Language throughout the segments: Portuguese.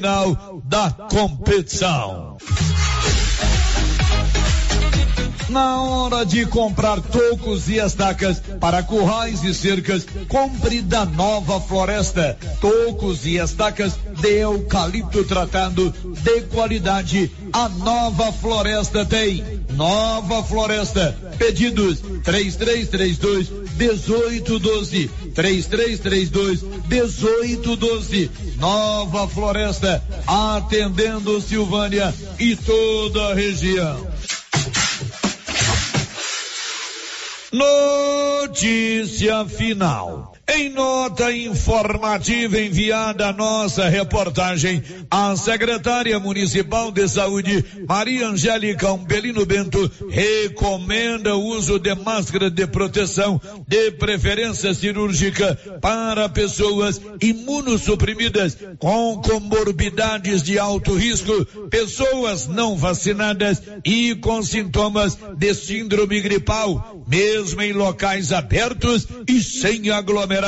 final da competição. Na hora de comprar tocos e estacas para currais e cercas, compre da Nova Floresta. Tocos e estacas de eucalipto tratado de qualidade. A Nova Floresta tem. Nova Floresta. Pedidos 3332 1812. 3332 1812. Nova Floresta. Atendendo Silvânia e toda a região. Notícia final. Em nota informativa enviada a nossa reportagem, a secretária municipal de saúde, Maria Angélica Umbelino Bento, recomenda o uso de máscara de proteção, de preferência cirúrgica, para pessoas imunossuprimidas com comorbidades de alto risco, pessoas não vacinadas e com sintomas de síndrome gripal, mesmo em locais abertos e sem aglomeração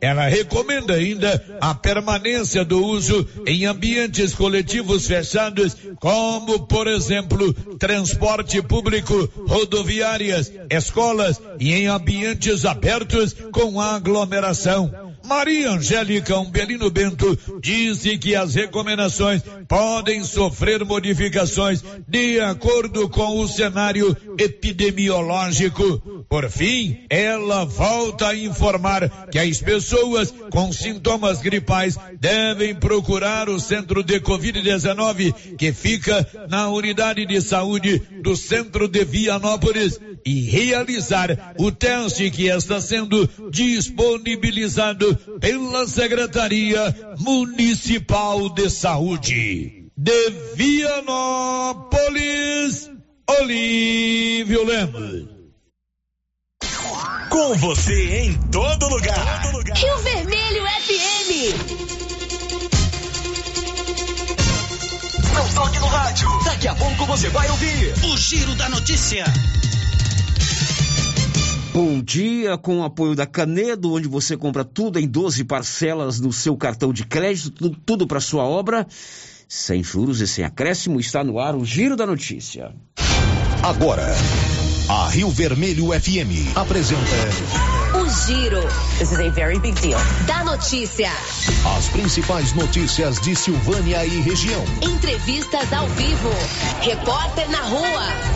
Ela recomenda ainda a permanência do uso em ambientes coletivos fechados, como, por exemplo, transporte público, rodoviárias, escolas e em ambientes abertos com aglomeração. Maria Angélica Umbelino Bento disse que as recomendações podem sofrer modificações de acordo com o cenário epidemiológico. Por fim, ela volta a informar que as pessoas com sintomas gripais devem procurar o centro de Covid-19 que fica na unidade de saúde do centro de Vianópolis e realizar o teste que está sendo disponibilizado pela Secretaria Municipal de Saúde. De Vianópolis, Olívio Lemos. Com você em todo lugar. todo lugar. Rio Vermelho FM. Não toque no rádio. Daqui a pouco você vai ouvir o Giro da Notícia. Bom dia, com o apoio da Canedo, onde você compra tudo em 12 parcelas no seu cartão de crédito, tudo, tudo para sua obra, sem juros e sem acréscimo, está no ar o Giro da Notícia. Agora, a Rio Vermelho FM apresenta O Giro. This is a very big deal. Da notícia. as principais notícias de Silvânia e região. Entrevistas ao vivo. Repórter na rua.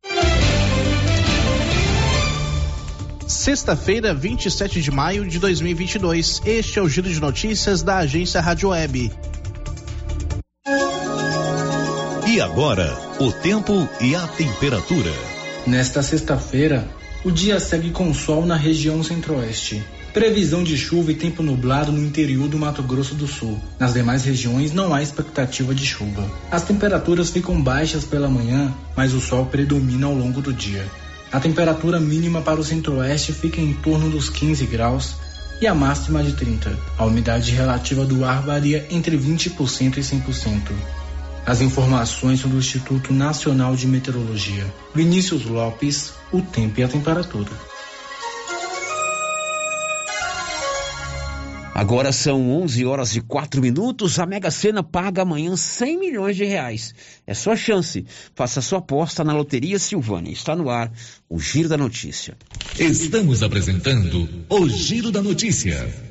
Sexta-feira, 27 de maio de 2022. Este é o giro de notícias da agência Rádio Web. E agora, o tempo e a temperatura. Nesta sexta-feira, o dia segue com sol na região centro-oeste. Previsão de chuva e tempo nublado no interior do Mato Grosso do Sul. Nas demais regiões não há expectativa de chuva. As temperaturas ficam baixas pela manhã, mas o sol predomina ao longo do dia. A temperatura mínima para o centro-oeste fica em torno dos 15 graus e a máxima de 30. A umidade relativa do ar varia entre 20% e 100%. As informações são do Instituto Nacional de Meteorologia. Vinícius Lopes, o tempo e a temperatura. Agora são 11 horas e 4 minutos. A Mega Sena paga amanhã 100 milhões de reais. É sua chance. Faça sua aposta na Loteria Silvânia. Está no ar o Giro da Notícia. Estamos apresentando o Giro da Notícia.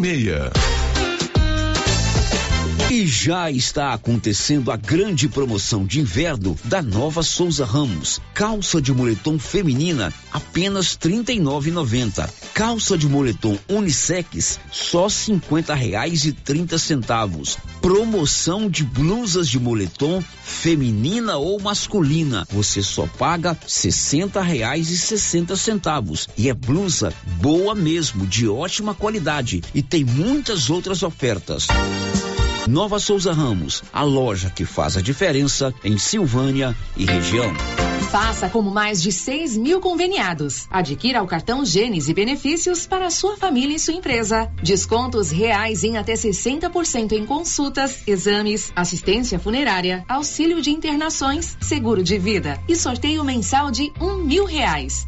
5646. E já está acontecendo a grande promoção de inverno da Nova Souza Ramos. Calça de moletom feminina apenas R$ 39,90. Calça de moletom unissex só 50 reais e 30 centavos. Promoção de blusas de moletom feminina ou masculina. Você só paga 60 reais e 60 centavos. E é blusa boa mesmo, de ótima qualidade. E tem muitas outras ofertas. Nova Souza Ramos, a loja que faz a diferença em Silvânia e região. Faça como mais de 6 mil conveniados. Adquira o cartão Gênesis e benefícios para sua família e sua empresa. Descontos reais em até 60% em consultas, exames, assistência funerária, auxílio de internações, seguro de vida e sorteio mensal de um mil reais.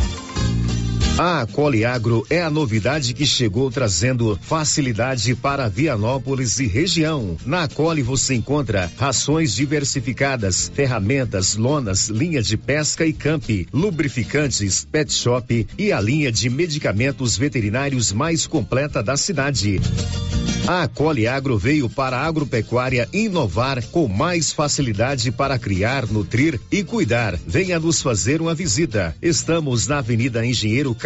A Coliagro é a novidade que chegou trazendo facilidade para Vianópolis e região. Na Coli você encontra rações diversificadas, ferramentas, lonas, linha de pesca e camp, lubrificantes, pet shop e a linha de medicamentos veterinários mais completa da cidade. A Coli Agro veio para a agropecuária inovar com mais facilidade para criar, nutrir e cuidar. Venha nos fazer uma visita. Estamos na Avenida Engenheiro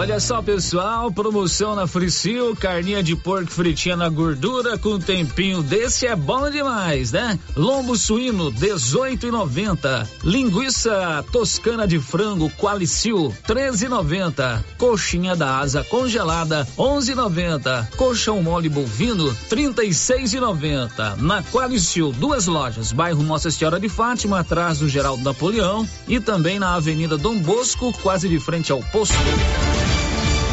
Olha só, pessoal, promoção na Fricil, carninha de porco fritinha na gordura com tempinho desse é bom demais, né? Lombo suíno 18,90. Linguiça toscana de frango Qualicil 13,90. Coxinha da asa congelada 11,90. Colchão mole bovino 36,90. Na Qualicil, duas lojas, bairro Nossa Senhora de Fátima, atrás do Geraldo Napoleão e também na Avenida Dom Bosco, quase de frente ao posto.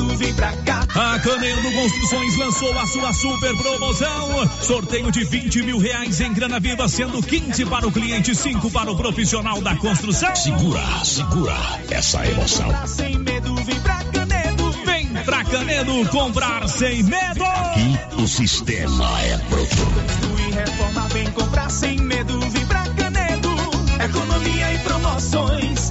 barato, vem pra cá. A Canedo Construções lançou a sua super promoção. Sorteio de 20 mil reais em grana viva, sendo 15 para o cliente, 5 para o profissional da construção. Segura, segura essa emoção. Sem medo, vem pra Canedo. Vem pra Canedo comprar sem medo. Aqui o sistema é bruto. Construir reforma, vem comprar sem medo, vem pra Canedo. Economia e promoções,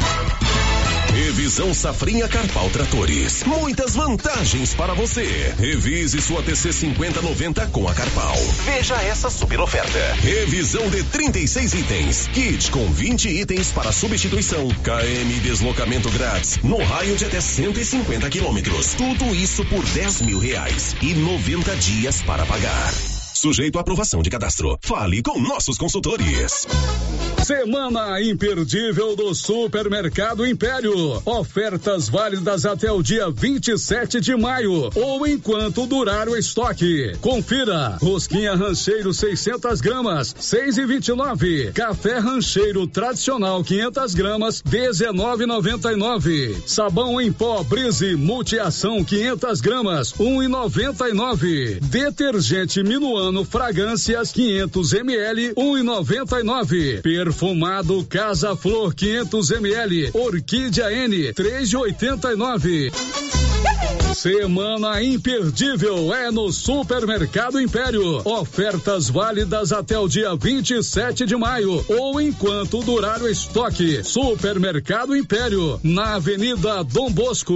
Revisão Safrinha Carpal Tratores. Muitas vantagens para você. Revise sua TC 5090 com a Carpal. Veja essa super oferta. Revisão de 36 itens. Kit com 20 itens para substituição. KM deslocamento grátis. No raio de até 150 quilômetros. Tudo isso por 10 mil reais. E 90 dias para pagar. Sujeito à aprovação de cadastro. Fale com nossos consultores. Semana imperdível do Supermercado Império. Ofertas válidas até o dia 27 de maio ou enquanto durar o estoque. Confira: rosquinha rancheiro 600 gramas, 6 e 29. Café rancheiro tradicional 500 gramas, 19,99. Sabão em pó Brise multiação 500 gramas, 1,99. Detergente Minuano fragrâncias 500 ml, 1,99. Perfumado Casa Flor 500 ml, Orquídea N 3,89. Semana imperdível é no Supermercado Império. Ofertas válidas até o dia 27 de maio ou enquanto durar o estoque. Supermercado Império, na Avenida Dom Bosco.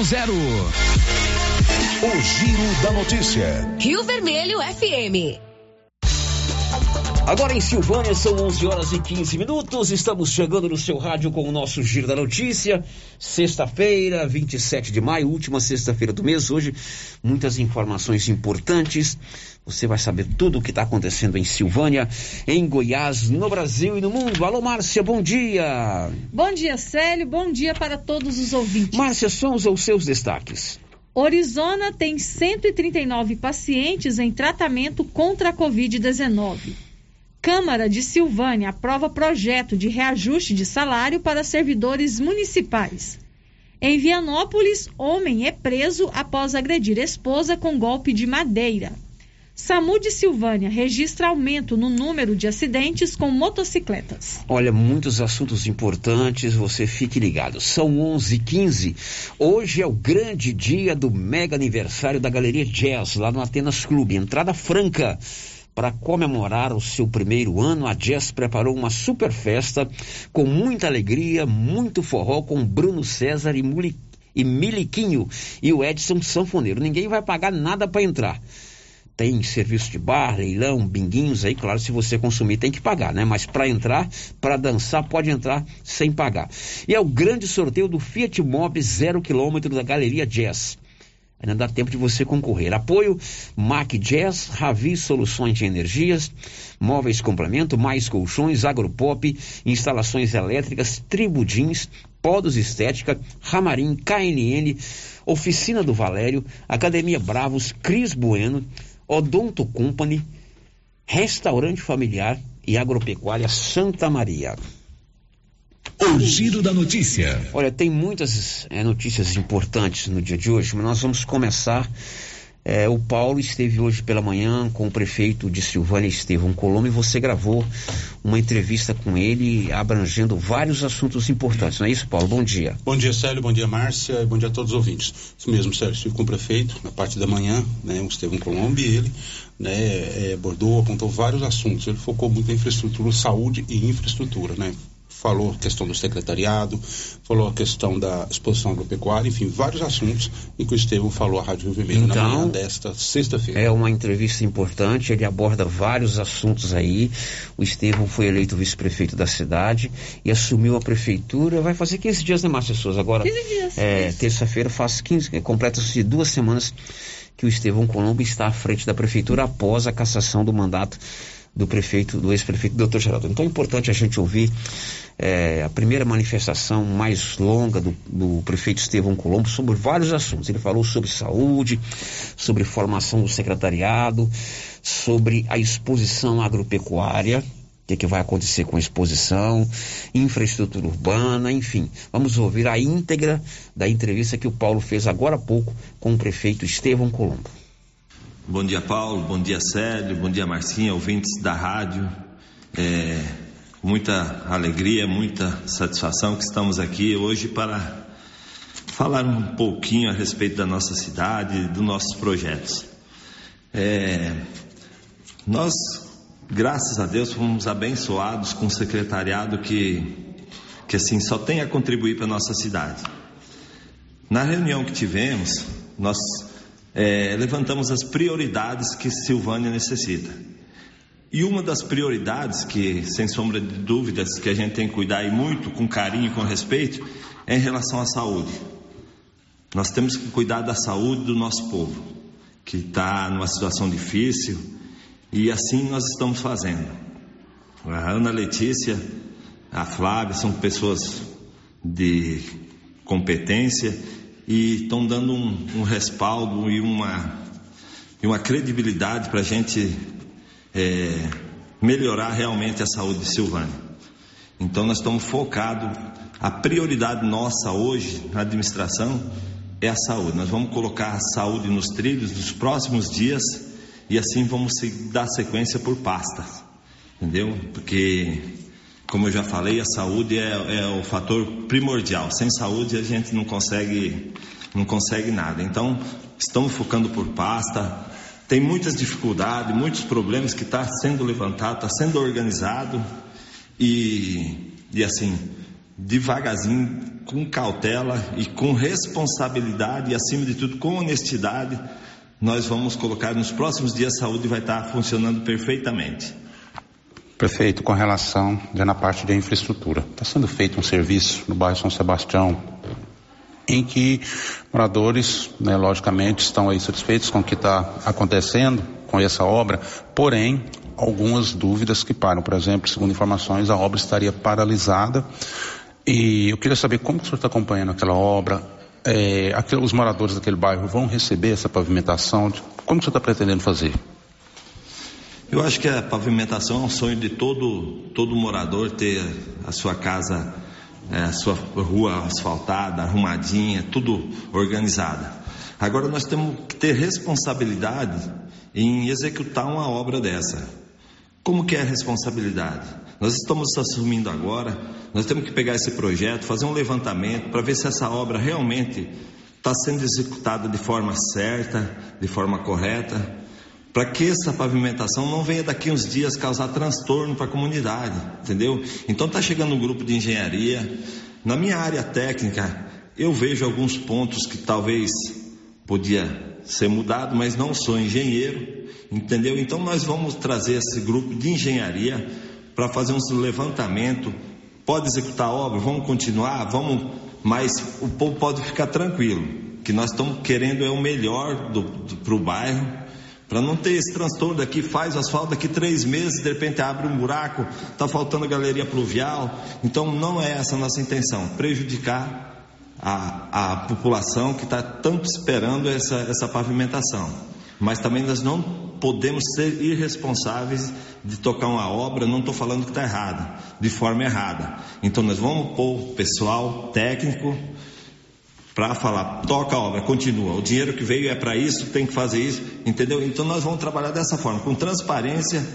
8200. O Giro da Notícia. Rio Vermelho FM. Agora em Silvânia são 11 horas e 15 minutos. Estamos chegando no seu rádio com o nosso Giro da Notícia. Sexta-feira, 27 de maio, última sexta-feira do mês. Hoje, muitas informações importantes. Você vai saber tudo o que está acontecendo em Silvânia, em Goiás, no Brasil e no mundo. Alô, Márcia, bom dia. Bom dia, Célio. Bom dia para todos os ouvintes. Márcia, são os seus destaques. Orizona tem 139 pacientes em tratamento contra a Covid-19. Câmara de Silvânia aprova projeto de reajuste de salário para servidores municipais. Em Vianópolis, homem é preso após agredir esposa com golpe de madeira. SAMU de Silvânia registra aumento no número de acidentes com motocicletas. Olha, muitos assuntos importantes, você fique ligado. São 11h15. Hoje é o grande dia do mega aniversário da Galeria Jazz, lá no Atenas Clube. Entrada franca. Para comemorar o seu primeiro ano, a Jazz preparou uma super festa com muita alegria, muito forró com Bruno César e, Muli, e Miliquinho e o Edson Sanfoneiro. Ninguém vai pagar nada para entrar tem serviço de bar, leilão, binguinhos aí, claro, se você consumir tem que pagar, né? Mas para entrar, para dançar, pode entrar sem pagar. E é o grande sorteio do Fiat Mobi zero quilômetro da Galeria Jazz. Ainda dá tempo de você concorrer. Apoio Mac Jazz, Ravi Soluções de Energias, Móveis Complemento, Mais Colchões, Agropop, Instalações Elétricas, Tribudins, Podos Estética, Ramarim, KNN, Oficina do Valério, Academia Bravos, Cris Bueno, Odonto Company, Restaurante Familiar e Agropecuária Santa Maria. O giro da notícia. Olha, tem muitas é, notícias importantes no dia de hoje, mas nós vamos começar. É, o Paulo esteve hoje pela manhã com o prefeito de Silvânia, Estevão Colombo, e você gravou uma entrevista com ele abrangendo vários assuntos importantes. Não é isso, Paulo? Bom dia. Bom dia, Célio. Bom dia, Márcia. Bom dia a todos os ouvintes. Isso mesmo, Célio. Estive com o prefeito na parte da manhã, né, o Estevão Colombo, e ele né, é, abordou, apontou vários assuntos. Ele focou muito em infraestrutura, saúde e infraestrutura, né? Falou a questão do secretariado, falou a questão da exposição agropecuária, enfim, vários assuntos em que o Estevam falou à Rádio Rio Vermelho então, na manhã desta sexta-feira. É uma entrevista importante, ele aborda vários assuntos aí. O Estevam foi eleito vice-prefeito da cidade e assumiu a prefeitura. Vai fazer 15 dias, né, Márcia Souza? Agora, 15 dias. É, terça-feira faz 15, completa-se duas semanas que o Estevão Colombo está à frente da prefeitura após a cassação do mandato do prefeito, do ex-prefeito Dr. Geraldo. Então é importante a gente ouvir é, a primeira manifestação mais longa do, do, prefeito Estevão Colombo sobre vários assuntos. Ele falou sobre saúde, sobre formação do secretariado, sobre a exposição agropecuária, o que, que, vai acontecer com a exposição, infraestrutura urbana, enfim. Vamos ouvir a íntegra da entrevista que o Paulo fez agora há pouco com o prefeito Estevão Colombo. Bom dia, Paulo. Bom dia, Célio. Bom dia, Marcinha, ouvintes da rádio. É, muita alegria, muita satisfação que estamos aqui hoje para falar um pouquinho a respeito da nossa cidade, dos nossos projetos. É, nós, graças a Deus, fomos abençoados com um secretariado que, que assim só tem a contribuir para a nossa cidade. Na reunião que tivemos, nós é, levantamos as prioridades que Silvânia necessita. E uma das prioridades que, sem sombra de dúvidas, que a gente tem que cuidar e muito com carinho e com respeito, é em relação à saúde. Nós temos que cuidar da saúde do nosso povo, que está numa situação difícil, e assim nós estamos fazendo. A Ana Letícia, a Flávia são pessoas de competência e estão dando um, um, respaldo e uma, e uma credibilidade para a gente é, melhorar realmente a saúde de Silvânia. Então nós estamos focados, a prioridade nossa hoje na administração é a saúde. Nós vamos colocar a saúde nos trilhos nos próximos dias e assim vamos dar sequência por pastas, entendeu? Porque, como eu já falei, a saúde é, é o fator primordial. Sem saúde a gente não consegue, não consegue nada. Então, estamos focando por pasta. Tem muitas dificuldades, muitos problemas que está sendo levantado, está sendo organizado e, e assim, devagarzinho, com cautela e com responsabilidade e, acima de tudo, com honestidade, nós vamos colocar nos próximos dias a saúde vai estar funcionando perfeitamente. Prefeito, com relação já na parte de infraestrutura, está sendo feito um serviço no bairro São Sebastião em que moradores, né, logicamente, estão aí satisfeitos com o que está acontecendo com essa obra, porém algumas dúvidas que param. Por exemplo, segundo informações, a obra estaria paralisada e eu queria saber como que o senhor está acompanhando aquela obra, é, os moradores daquele bairro vão receber essa pavimentação? Como o senhor está pretendendo fazer? Eu acho que a pavimentação é um sonho de todo, todo morador ter a sua casa, é, sua rua asfaltada, arrumadinha, tudo organizada. Agora nós temos que ter responsabilidade em executar uma obra dessa. Como que é a responsabilidade? Nós estamos assumindo agora, nós temos que pegar esse projeto, fazer um levantamento para ver se essa obra realmente está sendo executada de forma certa, de forma correta, para que essa pavimentação não venha daqui uns dias causar transtorno para a comunidade, entendeu? Então está chegando um grupo de engenharia. Na minha área técnica, eu vejo alguns pontos que talvez podia ser mudado, mas não sou engenheiro. Entendeu? Então nós vamos trazer esse grupo de engenharia para fazer um levantamento. Pode executar a obra? Vamos continuar? Vamos, mas o povo pode ficar tranquilo, que nós estamos querendo é o melhor para o bairro, para não ter esse transtorno daqui, faz o asfalto, daqui três meses, de repente abre um buraco, está faltando galeria pluvial. Então não é essa a nossa intenção, prejudicar a, a população que está tanto esperando essa, essa pavimentação. Mas também nós não podemos ser irresponsáveis de tocar uma obra, não estou falando que está errada, de forma errada. Então nós vamos pôr pessoal técnico para falar, toca a obra, continua. O dinheiro que veio é para isso, tem que fazer isso, entendeu? Então nós vamos trabalhar dessa forma, com transparência,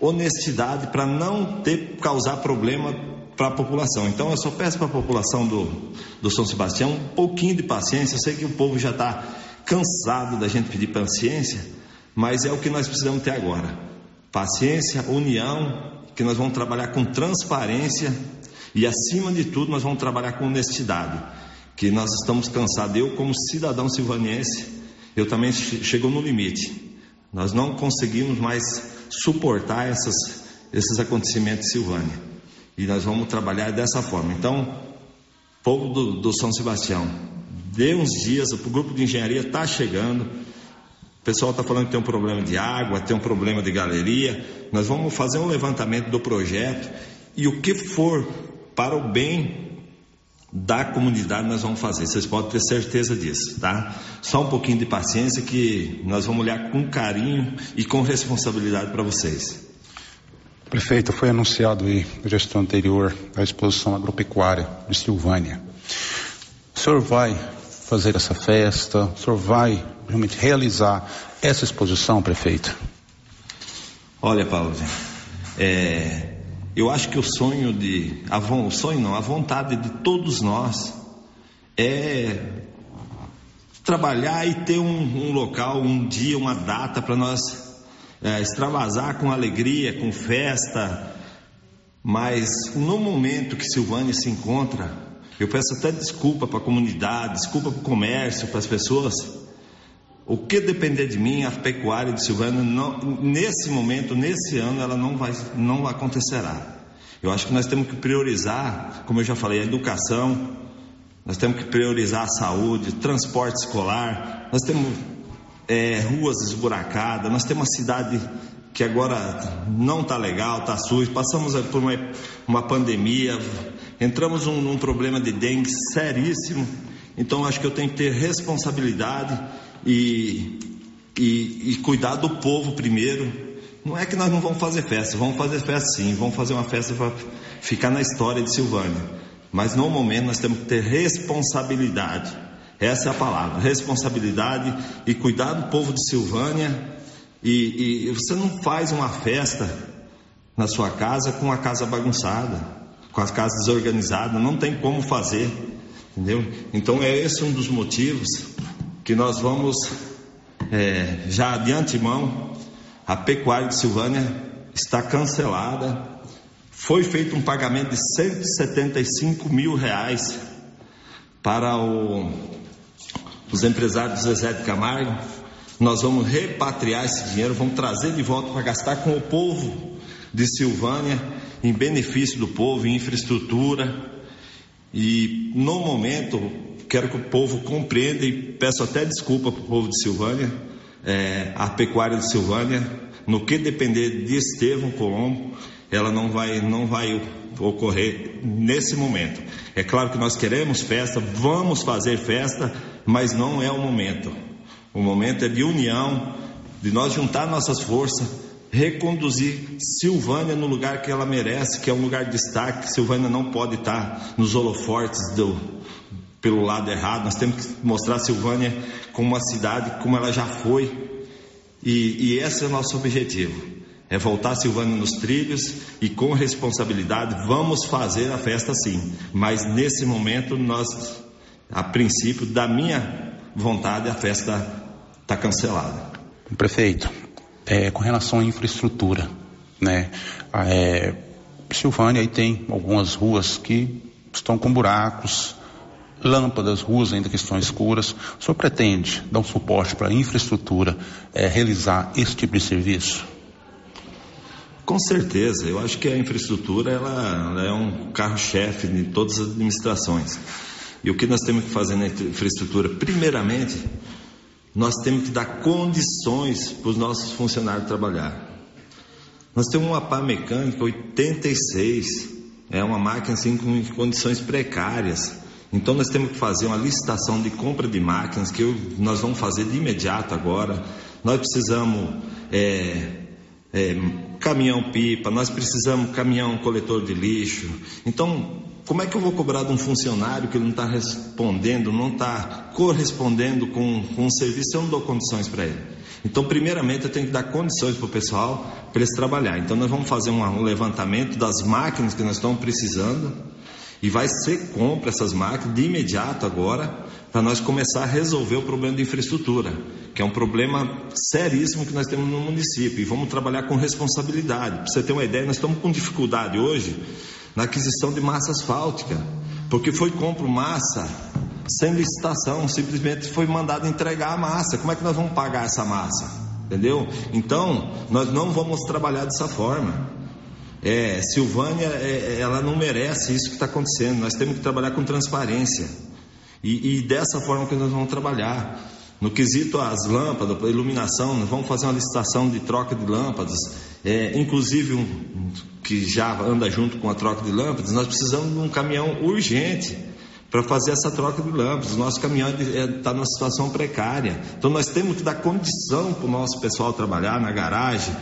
honestidade, para não ter causar problema para a população. Então eu só peço para a população do, do São Sebastião um pouquinho de paciência. Eu sei que o povo já está cansado da gente pedir paciência, mas é o que nós precisamos ter agora. Paciência, união, que nós vamos trabalhar com transparência e, acima de tudo, nós vamos trabalhar com honestidade. Que nós estamos cansados. Eu, como cidadão silvaniense, eu também chegou no limite. Nós não conseguimos mais suportar essas, esses acontecimentos em Silvânia. E nós vamos trabalhar dessa forma. Então, povo do, do São Sebastião, dê uns dias, o grupo de engenharia está chegando pessoal está falando que tem um problema de água, tem um problema de galeria. Nós vamos fazer um levantamento do projeto e o que for para o bem da comunidade nós vamos fazer. Vocês podem ter certeza disso, tá? Só um pouquinho de paciência que nós vamos olhar com carinho e com responsabilidade para vocês. Prefeito, foi anunciado aí na gestão anterior a exposição agropecuária de Silvânia. O senhor vai fazer essa festa? O senhor vai realmente realizar essa exposição, prefeito? Olha, Paulo, é, eu acho que o sonho de, a, o sonho não, a vontade de todos nós é trabalhar e ter um, um local, um dia, uma data para nós é, extravasar com alegria, com festa. Mas no momento que Silvânia se encontra, eu peço até desculpa para a comunidade, desculpa para o comércio, para as pessoas, o que depender de mim, a pecuária de Silvânia, não, nesse momento, nesse ano, ela não vai, não acontecerá. Eu acho que nós temos que priorizar, como eu já falei, a educação, nós temos que priorizar a saúde, transporte escolar, nós temos é, ruas esburacadas, nós temos uma cidade que agora não está legal, está suja, passamos por uma, uma pandemia, entramos num, num problema de dengue seríssimo, então acho que eu tenho que ter responsabilidade e, e, e cuidar do povo primeiro. Não é que nós não vamos fazer festa, vamos fazer festa sim, vamos fazer uma festa para ficar na história de Silvânia. Mas no momento nós temos que ter responsabilidade Essa é a palavra, responsabilidade e cuidar do povo de Silvânia. E, e você não faz uma festa na sua casa com a casa bagunçada, com as casas desorganizadas, não tem como fazer, entendeu? Então é esse um dos motivos que nós vamos é, já de antemão, a pecuária de Silvânia está cancelada. Foi feito um pagamento de 175 mil reais para o, os empresários do Zezé de Camargo. Nós vamos repatriar esse dinheiro, vamos trazer de volta para gastar com o povo de Silvânia, em benefício do povo, em infraestrutura. E no momento, quero que o povo compreenda e peço até desculpa para o povo de Silvânia, é, a pecuária de Silvânia, no que depender de Estevão Colombo, ela não vai, não vai ocorrer nesse momento. É claro que nós queremos festa, vamos fazer festa, mas não é o momento. O momento é de união, de nós juntar nossas forças, reconduzir Silvânia no lugar que ela merece, que é um lugar de destaque. Silvânia não pode estar nos holofortes do, pelo lado errado. Nós temos que mostrar Silvânia como uma cidade como ela já foi. E, e esse é o nosso objetivo. É voltar Silvânia nos trilhos e com responsabilidade vamos fazer a festa sim. Mas nesse momento nós, a princípio, da minha vontade, a festa está cancelada. Prefeito, é, com relação à infraestrutura, né? É, Silvânia aí tem algumas ruas que estão com buracos, lâmpadas, ruas ainda que estão escuras. O senhor pretende dar um suporte para a infraestrutura é, realizar esse tipo de serviço? Com certeza, eu acho que a infraestrutura ela, ela é um carro-chefe de todas as administrações. E o que nós temos que fazer na infraestrutura? Primeiramente, nós temos que dar condições para os nossos funcionários trabalhar. Nós temos uma pá mecânica 86, é uma máquina assim com condições precárias. Então nós temos que fazer uma licitação de compra de máquinas que eu, nós vamos fazer de imediato agora. Nós precisamos é, é, caminhão pipa, nós precisamos caminhão coletor de lixo. Então, como é que eu vou cobrar de um funcionário que ele não está respondendo, não está correspondendo com, com um serviço, eu não dou condições para ele? Então, primeiramente, eu tenho que dar condições para o pessoal para eles trabalhar. Então, nós vamos fazer um, um levantamento das máquinas que nós estamos precisando e vai ser compra essas máquinas de imediato agora, para nós começar a resolver o problema de infraestrutura, que é um problema seríssimo que nós temos no município. E vamos trabalhar com responsabilidade. Para você ter uma ideia, nós estamos com dificuldade hoje na aquisição de massa asfáltica, porque foi compro massa sem licitação, simplesmente foi mandado entregar a massa. Como é que nós vamos pagar essa massa? Entendeu? Então, nós não vamos trabalhar dessa forma. É, Silvânia, é, ela não merece isso que está acontecendo. Nós temos que trabalhar com transparência. E, e, dessa forma que nós vamos trabalhar. No quesito às lâmpadas, a iluminação, nós vamos fazer uma licitação de troca de lâmpadas. É, inclusive, um, que já anda junto com a troca de lâmpadas, nós precisamos de um caminhão urgente para fazer essa troca de lâmpadas. O nosso caminhão está é, numa situação precária. Então, nós temos que dar condição para o nosso pessoal trabalhar na garagem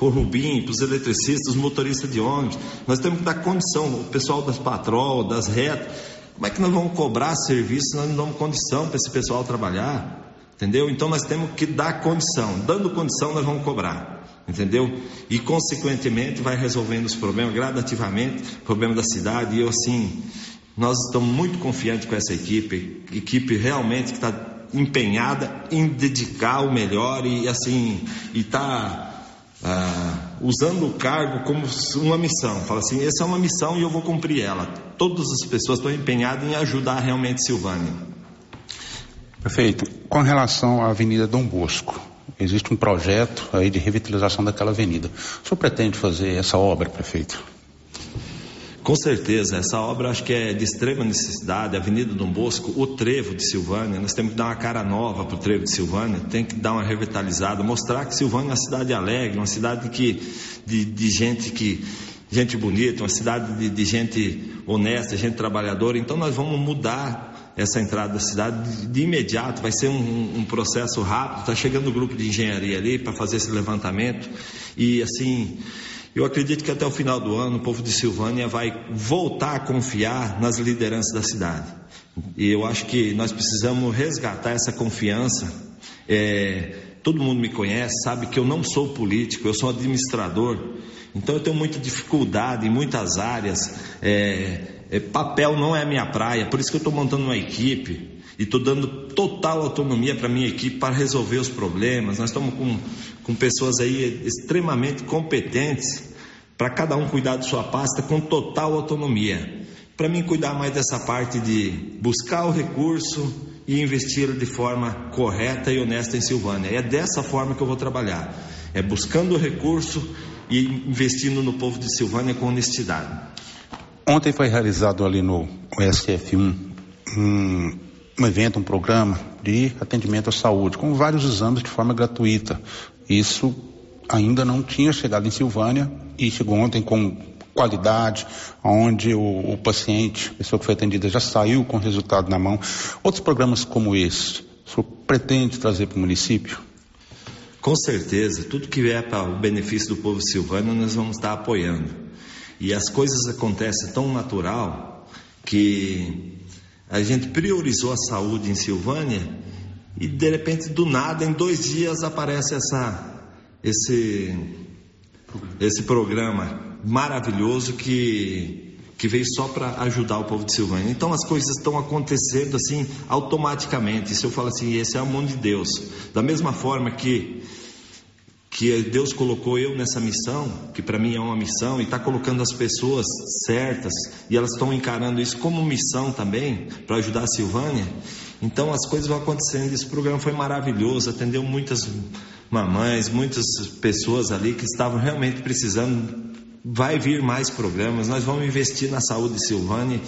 para o Rubim, para os eletricistas, os motoristas de ônibus. Nós temos que dar condição, o pessoal das patrol, das retas. Como é que nós vamos cobrar serviço se nós não damos condição para esse pessoal trabalhar? Entendeu? Então nós temos que dar condição. Dando condição, nós vamos cobrar. Entendeu? E consequentemente vai resolvendo os problemas gradativamente, problema da cidade. E eu assim, nós estamos muito confiantes com essa equipe, equipe realmente que está empenhada em dedicar o melhor e assim, e está ah, usando o cargo como uma missão. Fala assim: essa é uma missão e eu vou cumprir ela. Todas as pessoas estão empenhadas em ajudar realmente Silvânia. Perfeito. Com relação à Avenida Dom Bosco, existe um projeto aí de revitalização daquela avenida. O senhor pretende fazer essa obra, prefeito? Com certeza, essa obra acho que é de extrema necessidade. Avenida Dom Bosco, o trevo de Silvânia, nós temos que dar uma cara nova para o trevo de Silvânia, tem que dar uma revitalizada, mostrar que Silvânia é uma cidade alegre, uma cidade que, de, de gente que gente bonita, uma cidade de, de, gente honesta, gente trabalhadora. Então nós vamos mudar essa entrada da cidade de, de imediato. Vai ser um, um processo rápido. Está chegando o um grupo de engenharia ali para fazer esse levantamento e assim Eu acredito que até o final do ano o povo de Silvânia vai voltar a confiar nas lideranças da cidade. E eu acho que nós precisamos resgatar essa confiança. É, todo mundo me conhece, sabe que eu não sou político, eu sou administrador. Então eu tenho muita dificuldade em muitas áreas. É, é, papel não é a minha praia, por isso que eu estou montando uma equipe e estou dando total autonomia para minha equipe para resolver os problemas. Nós estamos com, com pessoas aí extremamente competentes para cada um cuidar de sua pasta com total autonomia. Para mim, cuidar mais dessa parte de buscar o recurso e investir de forma correta e honesta em Silvânia. É dessa forma que eu vou trabalhar. É buscando o recurso e investindo no povo de Silvânia com honestidade. Ontem foi realizado ali no STF1 um, um evento, um programa de atendimento à saúde, com vários exames de forma gratuita. Isso ainda não tinha chegado em Silvânia e chegou ontem com qualidade, onde o, o paciente, a pessoa que foi atendida, já saiu com o resultado na mão. Outros programas como esse, o senhor pretende trazer para o município? Com certeza, tudo que vier para o benefício do povo silvano, nós vamos estar apoiando. E as coisas acontecem tão natural que a gente priorizou a saúde em Silvânia e de repente do nada em dois dias aparece essa esse esse programa maravilhoso que que veio só para ajudar o povo de Silvânia. Então as coisas estão acontecendo assim automaticamente. Se eu falo assim, esse é o mundo de Deus. Da mesma forma que que Deus colocou eu nessa missão, que para mim é uma missão, e está colocando as pessoas certas, e elas estão encarando isso como missão também, para ajudar a Silvânia. Então as coisas vão acontecendo. Esse programa foi maravilhoso, atendeu muitas mamães, muitas pessoas ali que estavam realmente precisando. Vai vir mais programas, nós vamos investir na saúde de Silvânia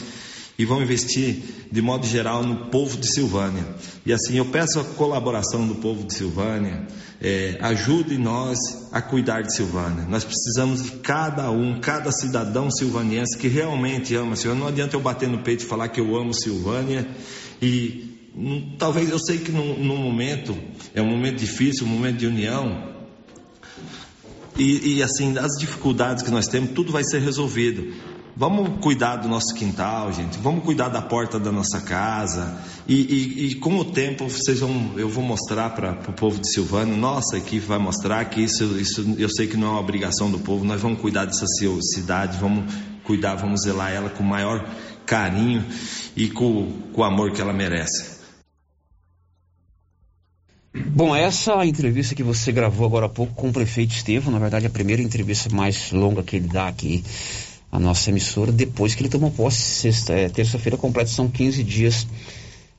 e vão investir de modo geral no povo de Silvânia. E assim eu peço a colaboração do povo de Silvânia, é, ajude nós a cuidar de Silvânia. Nós precisamos de cada um, cada cidadão silvaniense que realmente ama Silvânia. Não adianta eu bater no peito e falar que eu amo Silvânia e hum, talvez eu sei que num, momento é um momento difícil, um momento de união. E, e assim, as dificuldades que nós temos, tudo vai ser resolvido. Vamos cuidar do nosso quintal, gente. Vamos cuidar da porta da nossa casa. E, e, e com o tempo, vocês vão, eu vou mostrar para o povo de Silvânia, nossa equipe vai mostrar que isso, isso, eu sei que não é uma obrigação do povo. Nós vamos cuidar dessa cidade, vamos cuidar, vamos zelar ela com o maior carinho e com, com o amor que ela merece. Bom, essa entrevista que você gravou agora há pouco com o prefeito Estevam, na verdade, é a primeira entrevista mais longa que ele dá aqui a nossa emissora depois que ele tomou posse. Sexta, é, terça-feira completa, são 15 dias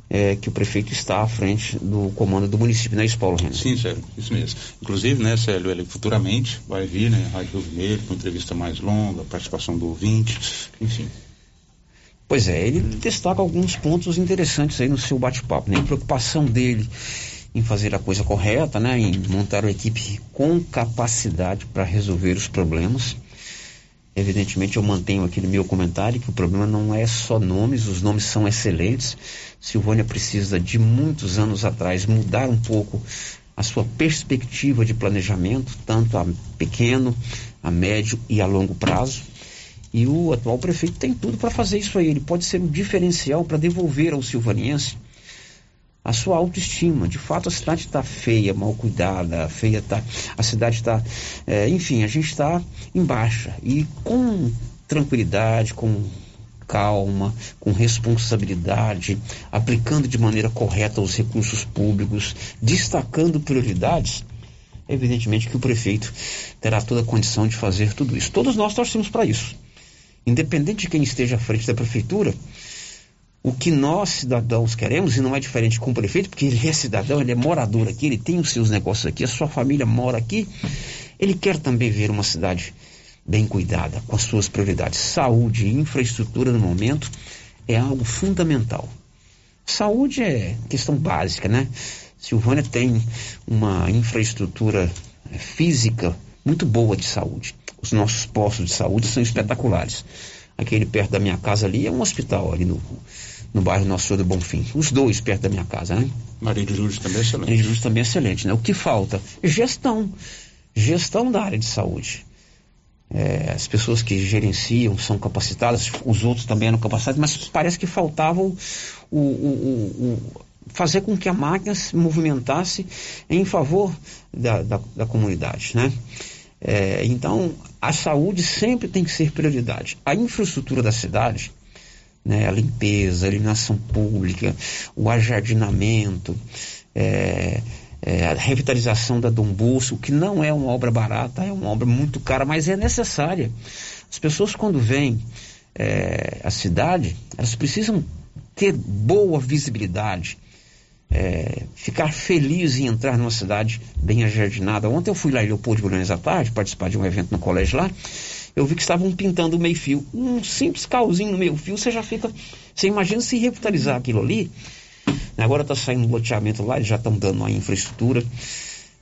é, que o prefeito está à frente do comando do município, não é isso, Paulo Renan? Sim, Célio, isso mesmo. Inclusive, né, Célio, ele futuramente vai vir, né, Rádio Vermelho, com entrevista mais longa, participação do ouvinte, enfim. Pois é, ele destaca alguns pontos interessantes aí no seu bate-papo, né? A preocupação dele em fazer a coisa correta, né? Em montar uma equipe com capacidade para resolver os problemas Evidentemente, eu mantenho aquele meu comentário que o problema não é só nomes, os nomes são excelentes. Silvânia precisa de muitos anos atrás mudar um pouco a sua perspectiva de planejamento, tanto a pequeno, a médio e a longo prazo. E o atual prefeito tem tudo para fazer isso aí. Ele pode ser um diferencial para devolver ao silvaniense a sua autoestima. De fato, a cidade está feia, mal cuidada, feia tá, a cidade está, é, enfim, a gente está em baixa e com tranquilidade, com calma, com responsabilidade, aplicando de maneira correta os recursos públicos, destacando prioridades, evidentemente que o prefeito terá toda a condição de fazer tudo isso. Todos nós torcemos para isso. Independente de quem esteja à frente da prefeitura, o que nós, cidadãos, queremos, e não é diferente com o prefeito, porque ele é cidadão, ele é morador aqui, ele tem os seus negócios aqui, a sua família mora aqui, ele quer também ver uma cidade bem cuidada, com as suas prioridades. Saúde e infraestrutura no momento é algo fundamental. Saúde é questão básica, né? Silvânia tem uma infraestrutura física muito boa de saúde. Os nossos postos de saúde são espetaculares. Aquele perto da minha casa ali é um hospital ali no, no bairro Nosso Senhor do Bonfim. Os dois perto da minha casa, né? Maria de Lourdes também é excelente. Maria de Lourdes também é excelente, né? O que falta? Gestão. Gestão da área de saúde. é, as pessoas que gerenciam são capacitadas, os outros também eram capacitados, mas parece que faltava o, o, o, o fazer com que a máquina se movimentasse em favor da, da, da comunidade, né? É, então, a saúde sempre tem que ser prioridade. A infraestrutura da cidade, né, a limpeza, a iluminação pública, o ajardinamento, é, é, a revitalização da Dom Bolso, que não é uma obra barata, é uma obra muito cara, mas é necessária. As pessoas, quando vêm é, à cidade, elas precisam ter boa visibilidade, é, ficar feliz em entrar numa cidade bem ajardinada. Ontem eu fui lá em Leopoldo de Bulhões à tarde, participar de um evento no colégio lá, eu vi que estavam pintando o meio fio. Um simples calzinho no meio fio, você já fica. Você imagina se revitalizar aquilo ali. Agora está saindo um loteamento lá, eles já estão dando a infraestrutura.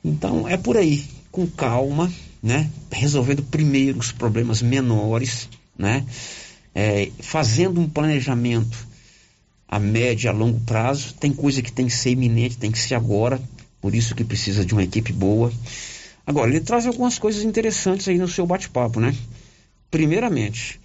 Então é por aí, com calma, né? Resolvendo primeiro os problemas menores, né? É, fazendo um planejamento a médio a longo prazo. Tem coisa que tem que ser iminente, tem que ser agora, por isso que precisa de uma equipe boa. Agora, ele traz algumas coisas interessantes aí no seu bate-papo, né? Primeiramente,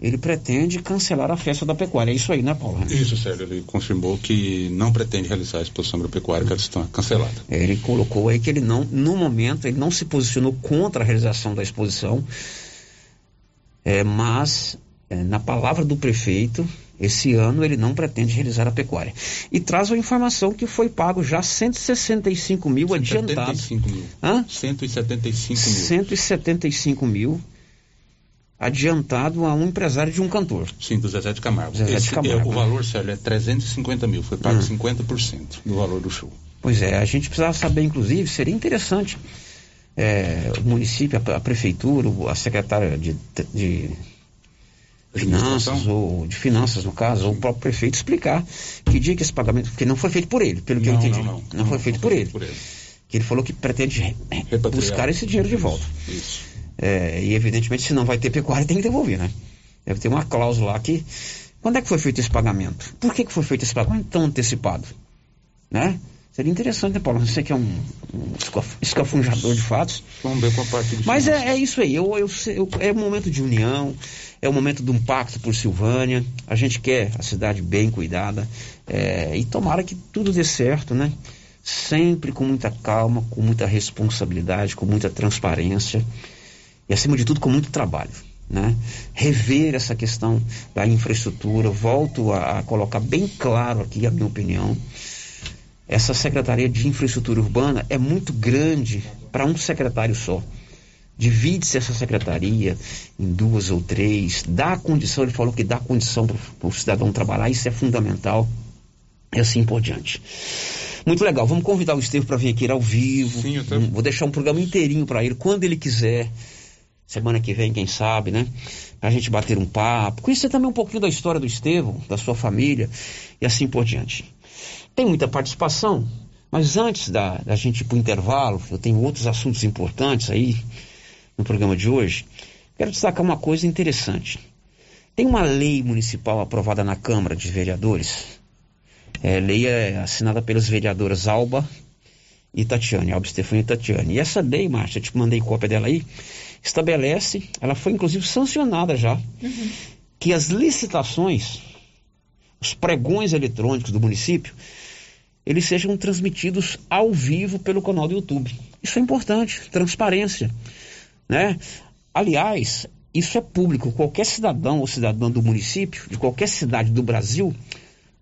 ele pretende cancelar a festa da pecuária. É isso aí, né, Paulo? Isso, Sérgio. Ele confirmou que não pretende realizar a exposição agropecuária, que ela está cancelada. É, ele colocou aí que ele não, no momento, ele não se posicionou contra a realização da exposição, é, mas, é, na palavra do prefeito, esse ano ele não pretende realizar a pecuária. E traz a informação que foi pago já 165 mil 175 adiantado. 175 mil. Hã? 175 mil. 175 mil adiantado a um empresário de um cantor. Sim, do Zezé de Camargo. Zezé Esse, de Camargo. É, o valor, Sérgio, é 350 mil. Foi pago Hum. 50% do valor do show. Pois é, a gente precisava saber, inclusive, seria interessante é, o município, a, a prefeitura, a secretária de, de finanças, ou de finanças no caso, ou o próprio prefeito explicar que dia que esse pagamento, porque não foi feito por ele, pelo que eu Não, entendi. não, não. foi feito por ele. Por ele. Que ele falou que pretende Repatriar. buscar esse dinheiro de volta. Isso. É, e evidentemente, se não vai ter pecuária, tem que devolver, né? Deve ter uma cláusula lá que. Quando é que foi feito esse pagamento? Por que, que foi feito esse pagamento tão antecipado? Né? Seria interessante, né, Paulo? Você que é um, um escaf- escafunjador de fatos. Vamos ver a parte de Mas é, é isso aí. Eu, eu, eu- é um momento de união, é um momento de um pacto por Silvânia. A gente quer a cidade bem cuidada. é, e tomara que tudo dê certo, né? Sempre com muita calma, com muita responsabilidade, com muita transparência e acima de tudo com muito trabalho. Né? Rever essa questão da infraestrutura, volto a, a colocar bem claro aqui a minha opinião. Essa Secretaria de Infraestrutura Urbana é muito grande para um secretário só. Divide-se essa secretaria em duas ou três, dá condição, ele falou que dá condição para o cidadão trabalhar, isso é fundamental, e assim por diante. Muito legal, vamos convidar o Estevam para vir aqui ao vivo. Sim, eu tô- Vou deixar um programa inteirinho para ele, quando ele quiser. Semana que vem, quem sabe, né? Pra gente bater um papo. Conhecer também um pouquinho da história do Estevão, da sua família e assim por diante. Tem muita participação, mas antes da, da gente ir pro intervalo, eu tenho outros assuntos importantes aí no programa de hoje. Quero destacar uma coisa interessante. Tem uma lei municipal aprovada na Câmara de Vereadores. É, lei é assinada pelas vereadoras Alba e Tatiane, Alba Stefani e Tatiane. E essa lei, Márcia, eu te mandei cópia dela aí, estabelece, ela foi inclusive sancionada já, que as licitações, os pregões eletrônicos do município, eles sejam transmitidos ao vivo pelo canal do YouTube. Isso é importante, transparência, né? Aliás, isso é público. Qualquer cidadão ou cidadã do município, de qualquer cidade do Brasil,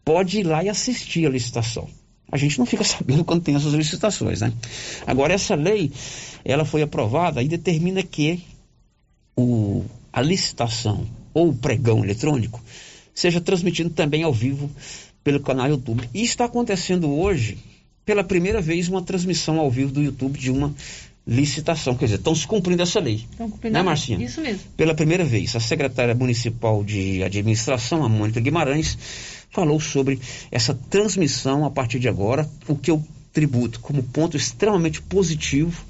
pode ir lá e assistir a licitação. A gente não fica sabendo quando tem essas licitações, né? Agora, essa lei, ela foi aprovada e determina que o, a licitação ou o pregão eletrônico seja transmitido também ao vivo pelo canal YouTube. E está acontecendo hoje, pela primeira vez, uma transmissão ao vivo do YouTube de uma licitação. Quer dizer, estão se cumprindo essa lei. Estão cumprindo Né. Marcinha? Isso mesmo. Pela primeira vez, a secretária municipal de administração, a Mônica Guimarães, falou sobre essa transmissão a partir de agora, o que eu tributo como ponto extremamente positivo,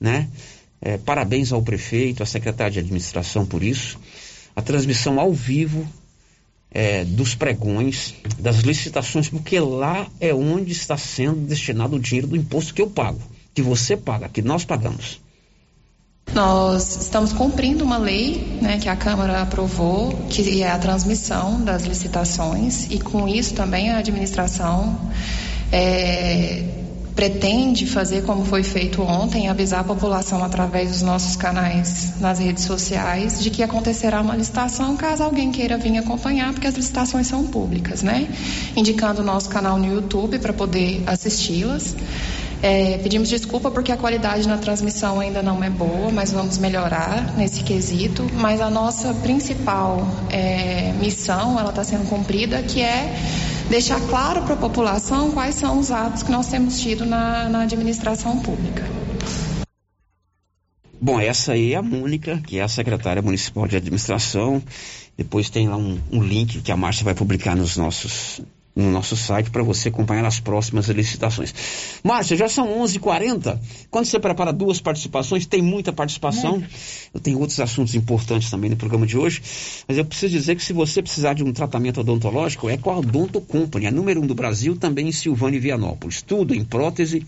né? É, parabéns ao prefeito, à secretária de administração por isso. A transmissão ao vivo é, dos pregões, das licitações, porque lá é onde está sendo destinado o dinheiro do imposto que eu pago, que você paga, que nós pagamos. Nós estamos cumprindo uma lei né, que a Câmara aprovou, que é a transmissão das licitações, e com isso também a administração é, pretende fazer como foi feito ontem, avisar a população através dos nossos canais nas redes sociais de que acontecerá uma licitação caso alguém queira vir acompanhar, porque as licitações são públicas, né? Indicando o nosso canal no YouTube para poder assisti-las. É, pedimos desculpa porque a qualidade na transmissão ainda não é boa, mas vamos melhorar nesse quesito. Mas a nossa principal é, missão, ela está sendo cumprida, que é deixar claro para a população quais são os atos que nós temos tido na, na administração pública. Bom, essa aí é a Mônica, que é a secretária municipal de administração. Depois tem lá um, um link que a Márcia vai publicar nos nossos no nosso site para você acompanhar as próximas licitações. Márcia, já são 11:40. h 40 Quando você prepara duas participações, tem muita participação. Eu tenho outros assuntos importantes também no programa de hoje, mas eu preciso dizer que se você precisar de um tratamento odontológico, é com a Odonto Company, a número um do Brasil, também em Silvânia e Vianópolis. Tudo em prótese,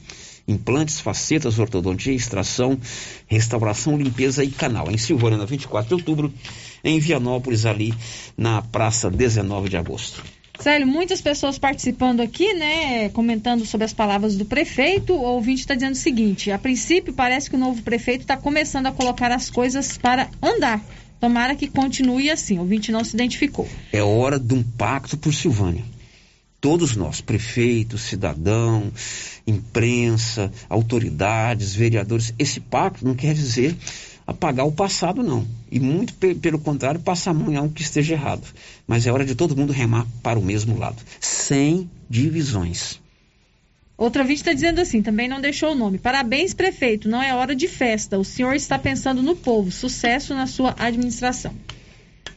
implantes, facetas, ortodontia, extração, restauração, limpeza e canal. Em Silvânia, na 24 de outubro, em Vianópolis, ali na praça 19 de agosto. Célio, muitas pessoas participando aqui, né, comentando sobre as palavras do prefeito. O ouvinte está dizendo o seguinte: a princípio, parece que o novo prefeito está começando a colocar as coisas para andar. Tomara que continue assim. O ouvinte não se identificou. É hora de um pacto por Silvânia. Todos nós, prefeito, cidadão, imprensa, autoridades, vereadores, esse pacto não quer dizer apagar o passado, não. E muito pe pelo contrário, passar a mão em algo que esteja errado. Mas é hora de todo mundo remar para o mesmo lado, sem divisões. Outra vídeo está dizendo assim, também não deixou o nome. Parabéns, prefeito, não é hora de festa. O senhor está pensando no povo. Sucesso na sua administração.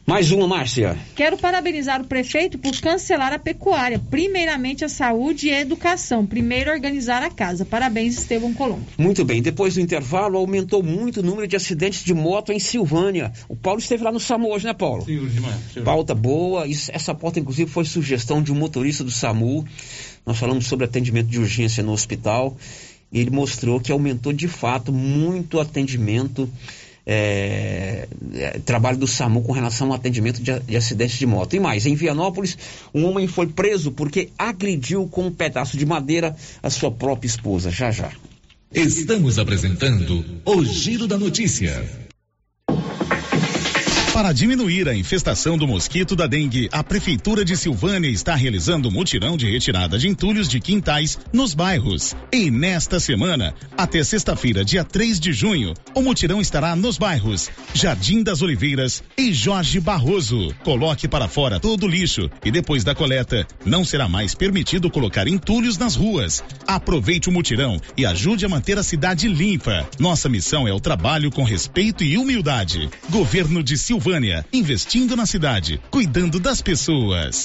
Mais uma, Márcia. Quero parabenizar o prefeito por cancelar a pecuária. Primeiramente a saúde e a educação. Primeiro organizar a casa. Parabéns, Estevão Colombo. Muito bem. Depois do intervalo, aumentou muito o número de acidentes de moto em Silvânia. O Paulo esteve lá no SAMU hoje, né, Paulo? Sim, hoje de manhã. Pauta boa. Isso, essa pauta, inclusive, foi sugestão de um motorista do SAMU. Nós falamos sobre atendimento de urgência no hospital. E ele mostrou que aumentou de fato muito o atendimento é, é, trabalho do SAMU com relação ao atendimento de, de, acidentes de moto. E mais, em Vianópolis, um homem foi preso porque agrediu com um pedaço de madeira a sua própria esposa. Já já. Estamos apresentando o Giro da Notícia. Para diminuir a infestação do mosquito da dengue, a Prefeitura de Silvânia está realizando mutirão de retirada de entulhos de quintais nos bairros. E nesta semana, até sexta-feira, dia 3 de junho, o mutirão estará nos bairros Jardim das Oliveiras e Jorge Barroso. Coloque para fora todo o lixo e depois da coleta, não será mais permitido colocar entulhos nas ruas. Aproveite o mutirão e ajude a manter a cidade limpa. Nossa missão é o trabalho com respeito e humildade. Governo de Silvânia Silvânia, investindo na cidade, cuidando das pessoas.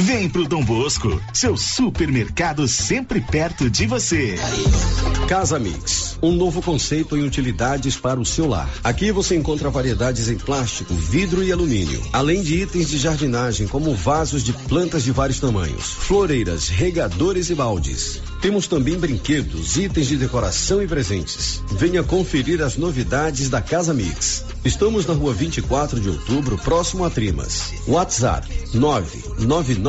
Vem pro Dom Bosco, seu supermercado sempre perto de você. Casa Mix, um novo conceito em utilidades para o seu lar. Aqui você encontra variedades em plástico, vidro e alumínio, além de itens de jardinagem como vasos de plantas de vários tamanhos, floreiras, regadores e baldes. Temos também brinquedos, itens de decoração e presentes. Venha conferir as novidades da Casa Mix. Estamos na rua 24 de outubro, próximo a Trimas. WhatsApp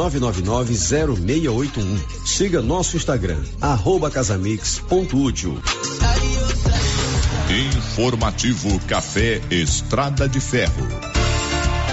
999990681. Siga nosso Instagram, arroba casamix.útil. Informativo Café Estrada de Ferro.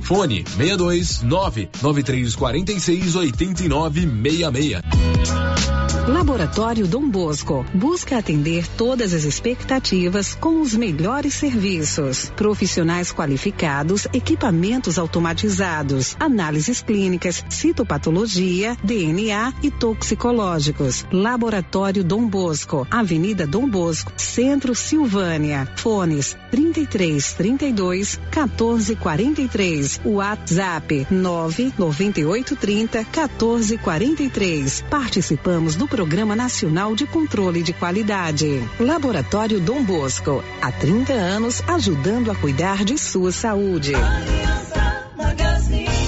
Fone 62 99346 8966. Laboratório Dom Bosco busca atender todas as expectativas com os melhores serviços. Profissionais qualificados, equipamentos automatizados, análises clínicas, citopatologia, DNA e toxicológicos. Laboratório Dom Bosco, Avenida Dom Bosco, Centro Silvânia. Fones 33 32 14 43. WhatsApp 998 30 14 43. Participamos do Programa Nacional de Controle de Qualidade. Laboratório Dom Bosco, há 30 anos ajudando a cuidar de sua saúde. Aliança Magazine.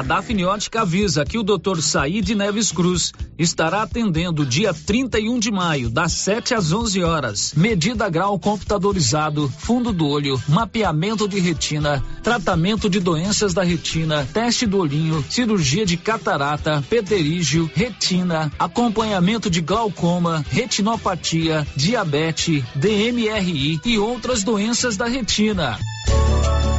A Dafniótica avisa que o Dr. Said Neves Cruz estará atendendo dia 31 de maio, das 7 às 11 horas. Medida grau computadorizado, fundo do olho, mapeamento de retina, tratamento de doenças da retina, teste do olhinho, cirurgia de catarata, pterígio, retina, acompanhamento de glaucoma, retinopatia, diabetes, DMRI e outras doenças da retina.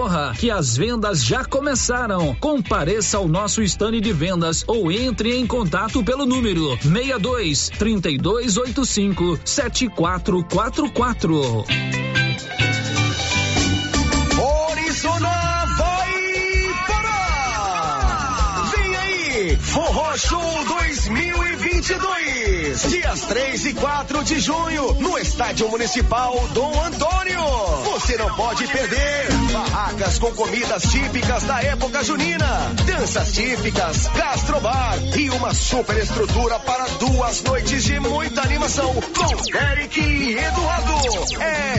corra que as vendas já começaram. Compareça ao nosso stand de vendas ou entre em contato pelo número 62 3285 7444. Orizona vai parar! Vem aí, Forró Show 2022, dias 3 e 4 de junho, no Estádio Municipal Dom Antônio. Você não pode perder. Barracas com comidas típicas da época junina, danças típicas, gastrobar e uma super estrutura para duas noites de muita animação com Eric e Eduardo,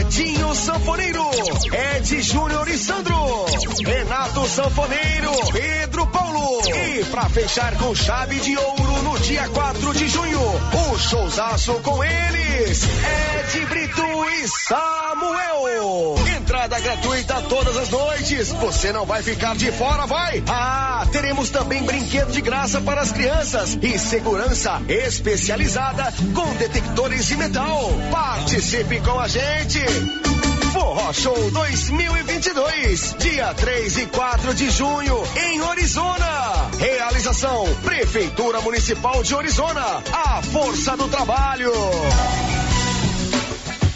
Edinho Sanfoneiro, Ed Júnior e Sandro, Renato Sanfoneiro, Pedro Paulo. E pra fechar com chave de ouro no dia 4 de junho, o showzaço com eles, Ed Brito e Samuel. Entrada gratuita todas as noites. Você não vai ficar de fora, vai? Ah, teremos também brinquedo de graça para as crianças e segurança especializada com detectores de metal. Participe com a gente. Forró Show 2022, dia 3 e 4 de junho, em Orizona. Realização: Prefeitura Municipal de Orizona. A força do trabalho.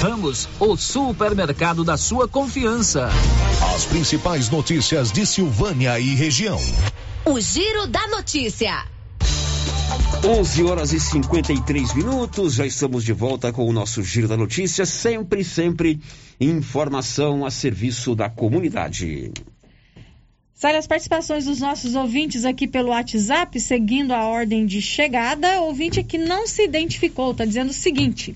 Ramos, o supermercado da sua confiança. As principais notícias de Silvânia e região. O Giro da Notícia. 11 horas e 53 minutos, já estamos de volta com o nosso Giro da Notícia, sempre, sempre informação a serviço da comunidade. Sai as participações dos nossos ouvintes aqui pelo WhatsApp, seguindo a ordem de chegada. Ouvinte que não se identificou, está dizendo o seguinte: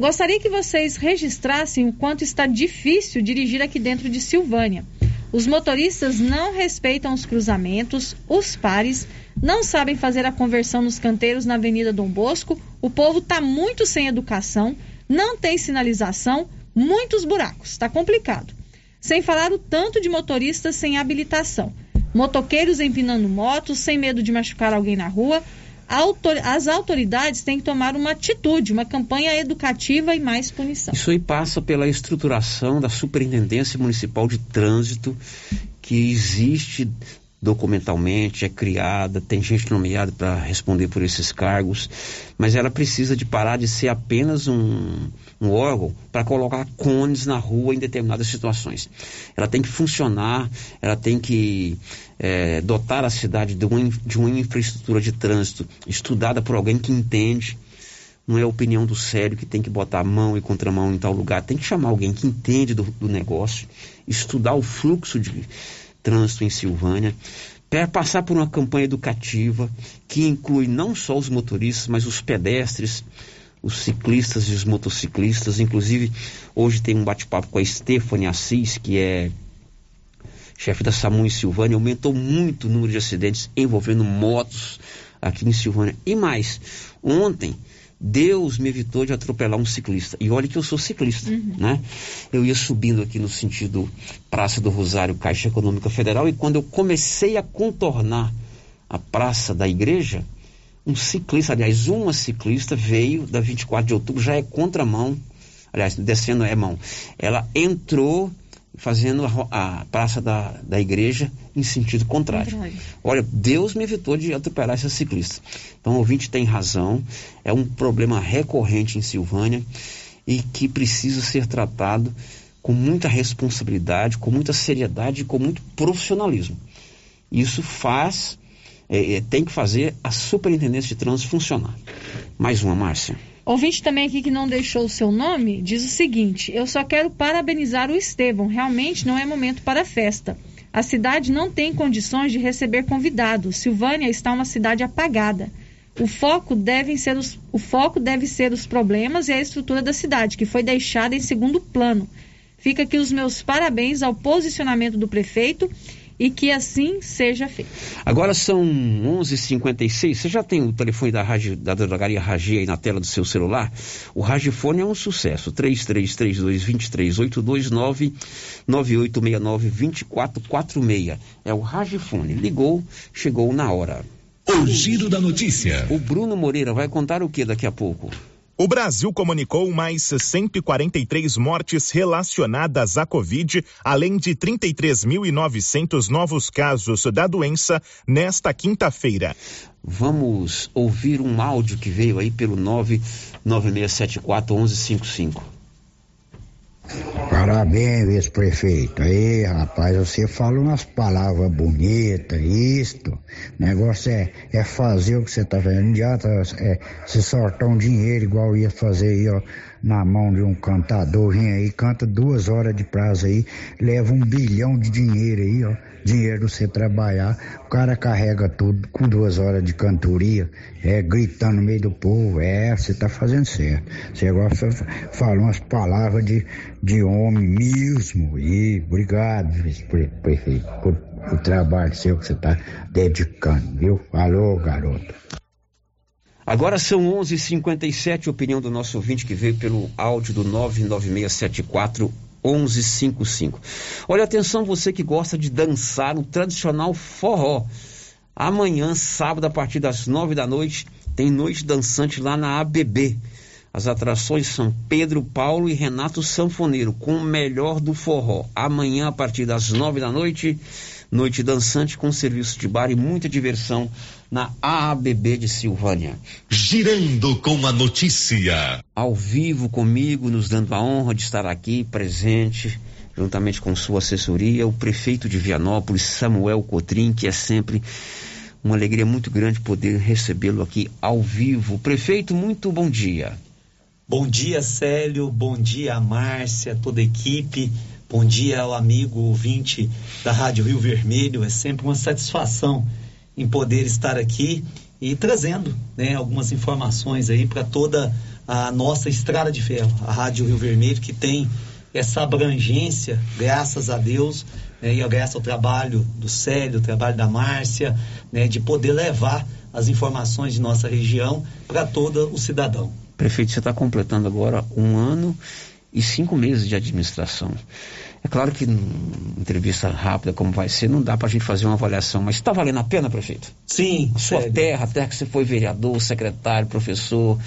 Gostaria que vocês registrassem o quanto está difícil dirigir aqui dentro de Silvânia. Os motoristas não respeitam os cruzamentos, os pares, não sabem fazer a conversão nos canteiros na Avenida Dom Bosco, o povo está muito sem educação, não tem sinalização, muitos buracos, está complicado. Sem falar o tanto de motoristas sem habilitação, motoqueiros empinando motos, sem medo de machucar alguém na rua, as autoridades têm que tomar uma atitude, uma campanha educativa e mais punição. Isso aí passa pela estruturação da Superintendência Municipal de Trânsito, que existe documentalmente, é criada, tem gente nomeada para responder por esses cargos, mas ela precisa de parar de ser apenas um, um órgão para colocar cones na rua em determinadas situações. Ela tem que funcionar, ela tem que é, dotar a cidade de uma, de uma infraestrutura de trânsito estudada por alguém que entende. Não é a opinião do sério que tem que botar mão e contramão em tal lugar. Tem que chamar alguém que entende do, do negócio, estudar o fluxo de, trânsito em Silvânia, passar por uma campanha educativa que inclui não só os motoristas, mas os pedestres, os ciclistas e os motociclistas. Inclusive, hoje tem um bate-papo com a Stephanie Assis, que é chefe da SAMU em Silvânia. Aumentou muito o número de acidentes envolvendo motos aqui em Silvânia. E mais, ontem Deus me evitou de atropelar um ciclista. E olha que eu sou ciclista, uhum. né? Eu ia subindo aqui no sentido Praça do Rosário, Caixa Econômica Federal, e quando eu comecei a contornar a praça da igreja, um ciclista, aliás, uma ciclista veio da 24 de outubro, já é contramão, aliás, descendo é mão. Ela entrou fazendo a, a praça da, da igreja em sentido contrário. contrário. Olha, Deus me evitou de atropelar essa ciclista. Então, o ouvinte tem razão, é um problema recorrente em Silvânia e que precisa ser tratado com muita responsabilidade, com muita seriedade e com muito profissionalismo. Isso faz, é, é, tem que fazer a superintendência de trânsito funcionar. Mais uma, Márcia. Ouvinte também aqui que não deixou o seu nome diz o seguinte: Eu só quero parabenizar o Estevão. Realmente não é momento para festa. A cidade não tem condições de receber convidados. Silvânia está uma cidade apagada. O foco, devem ser os, o foco deve ser os problemas e a estrutura da cidade, que foi deixada em segundo plano. Fica aqui os meus parabéns ao posicionamento do prefeito e que assim seja feito. Agora são 11:56. Você já tem o telefone da rádio da drogaria Ragi aí na tela do seu celular? O Ragifone é um sucesso. 3332-2382 99869-2446. É o Ragifone. Ligou, chegou na hora. O giro da notícia. O Bruno Moreira vai contar o que daqui a pouco? O Brasil comunicou mais 143 mortes relacionadas à Covid, além de 33.900 novos casos da doença nesta quinta-feira. Vamos ouvir um áudio que veio aí pelo 99674 1155. Parabéns, vice-prefeito. Aí, rapaz, você fala umas palavras bonitas, isto. O negócio é, é fazer o que você tá fazendo. Não adianta é, se sortar um dinheiro igual ia fazer aí, ó na mão de um cantador, vem aí, canta duas horas de prazo aí, leva um bilhão de dinheiro aí, ó, dinheiro você trabalhar, o cara carrega tudo com duas horas de cantoria, é, gritando no meio do povo, é, você tá fazendo certo. Você agora fala umas palavras de, de homem mesmo, e obrigado, prefeito, por, por o trabalho seu que você tá dedicando, viu? Alô, garoto. Agora são 11:57 h 57 opinião do nosso ouvinte que veio pelo áudio do 99674 1155. Olha atenção você que gosta de dançar o tradicional forró. Amanhã, sábado, a partir das nove da noite, tem noite dançante lá na ABB. As atrações são Pedro Paulo e Renato Sanfoneiro, com o melhor do forró. Amanhã, a partir das nove da noite, noite dançante com serviço de bar e muita diversão na AABB de Silvânia. Girando com a notícia. Ao vivo comigo, nos dando a honra de estar aqui presente, juntamente com sua assessoria, o prefeito de Vianópolis, Samuel Cotrim, que é sempre uma alegria muito grande poder recebê-lo aqui ao vivo. Prefeito, muito bom dia. Bom dia, Célio. Bom dia, Márcia, toda a equipe. Bom dia ao amigo ouvinte da Rádio Rio Vermelho. É sempre uma satisfação em poder estar aqui e trazendo né, algumas informações aí para toda a nossa estrada de ferro, a Rádio Rio Vermelho, que tem essa abrangência, graças a Deus, né, e graças ao trabalho do Célio, trabalho da Márcia, né, de poder levar as informações de nossa região para todo o cidadão. Prefeito, você está completando agora um ano e cinco meses de administração. É claro que entrevista rápida como vai ser, não dá para a gente fazer uma avaliação, mas está valendo a pena, prefeito? Sim. A sua sério. terra, a terra que você foi vereador, secretário, professor,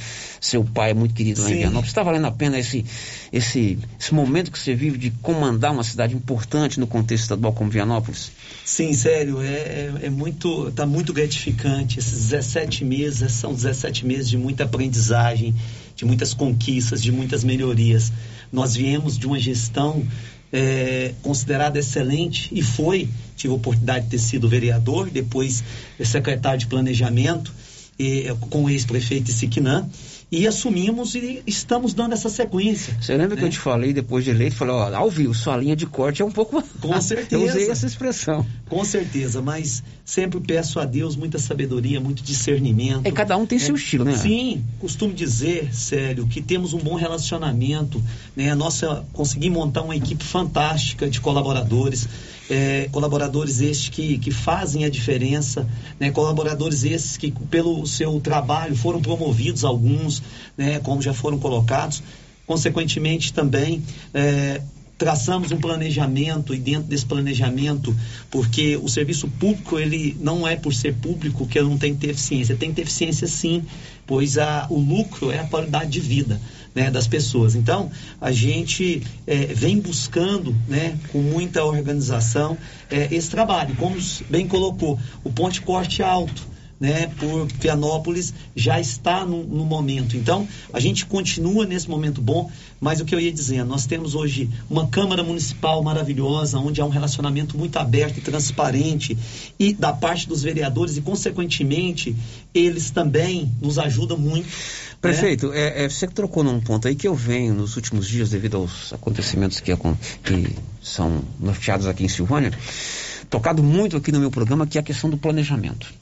seu pai é muito querido lá Sim. em Vianópolis, está valendo a pena esse, esse, esse momento que você vive de comandar uma cidade importante no contexto estadual como Vianópolis? Sim, sério, é, é, é muito, está muito gratificante. Esses 17 meses são 17 meses de muita aprendizagem, de muitas conquistas, de muitas melhorias. Nós viemos de uma gestão é, considerada excelente e foi. Tive a oportunidade de ter sido vereador, depois secretário de planejamento e, com o ex-prefeito Siquinã e assumimos e estamos dando essa sequência. Você lembra né? que eu te falei depois de eleito, falei, ó, ao vivo, sua linha de corte é um pouco... Com certeza. eu usei essa expressão. Com certeza, mas sempre peço a Deus muita sabedoria, muito discernimento. É, cada um tem seu estilo, né? Sim, costumo dizer, sério, que temos um bom relacionamento, né? A nossa, consegui montar uma equipe fantástica de colaboradores, é, colaboradores estes que, que fazem a diferença, né? colaboradores esses que, pelo seu trabalho, foram promovidos alguns, né? como já foram colocados. Consequentemente, também, é, traçamos um planejamento e dentro desse planejamento, porque o serviço público ele não é por ser público que não tem que ter eficiência, tem que ter eficiência sim, pois a, o lucro é a qualidade de vida né, das pessoas. Então, a gente é, vem buscando, né, com muita organização, é, esse trabalho. Como bem colocou, o ponte corte alto, né, por Pianópolis já está no, no, momento. Então, a gente continua nesse momento bom, mas o que eu ia dizer, nós temos hoje uma Câmara Municipal maravilhosa, onde há um relacionamento muito aberto e transparente, e da parte dos vereadores, e consequentemente, eles também nos ajudam muito. Prefeito, é, é, você trocou num ponto aí que eu venho nos últimos dias, devido aos acontecimentos que, que são norteados aqui em Silvânia, tocado muito aqui no meu programa, que é a questão do planejamento.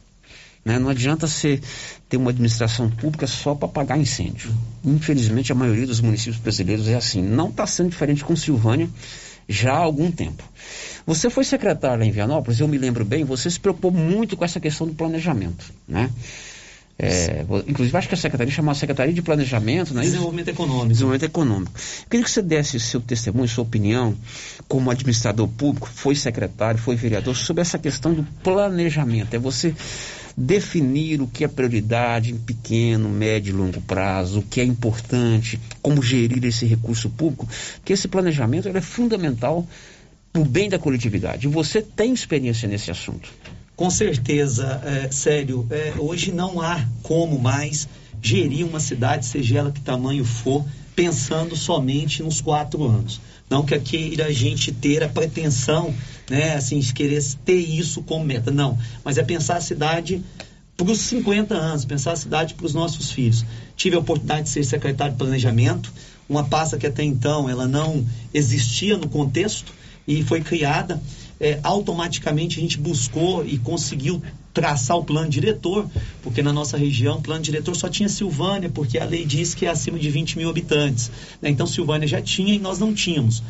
Né? Não adianta você ter uma administração pública só para apagar incêndio. Infelizmente, a maioria dos municípios brasileiros é assim. Não está sendo diferente com Silvânia já há algum tempo. Você foi secretário lá em Vianópolis, eu me lembro bem, você se preocupou muito com essa questão do planejamento, né? É, inclusive, acho que a secretaria chamava Secretaria de Planejamento, né? Desenvolvimento Econômico. Desenvolvimento Econômico. Eu queria que você desse seu testemunho, sua opinião, como administrador público, foi secretário, foi vereador, sobre essa questão do planejamento. É você definir o que é prioridade em pequeno, médio e longo prazo, o que é importante, como gerir esse recurso público, que esse planejamento é fundamental para o bem da coletividade. E você tem experiência nesse assunto. Com certeza, é, sério, é, hoje não há como mais gerir uma cidade, seja ela que tamanho for, pensando somente nos quatro anos. Não que queira a gente ter a pretensão, né, assim, de querer ter isso como meta. Não, mas é pensar a cidade para os 50 anos, pensar a cidade para os nossos filhos. Tive a oportunidade de ser secretário de planejamento, uma pasta que até então ela não existia no contexto e foi criada. É, automaticamente a gente buscou e conseguiu traçar o plano diretor, porque na nossa região o plano diretor só tinha Silvânia, porque a lei diz que é acima de 20 mil habitantes. Né? Então Silvânia já tinha e nós não tínhamos.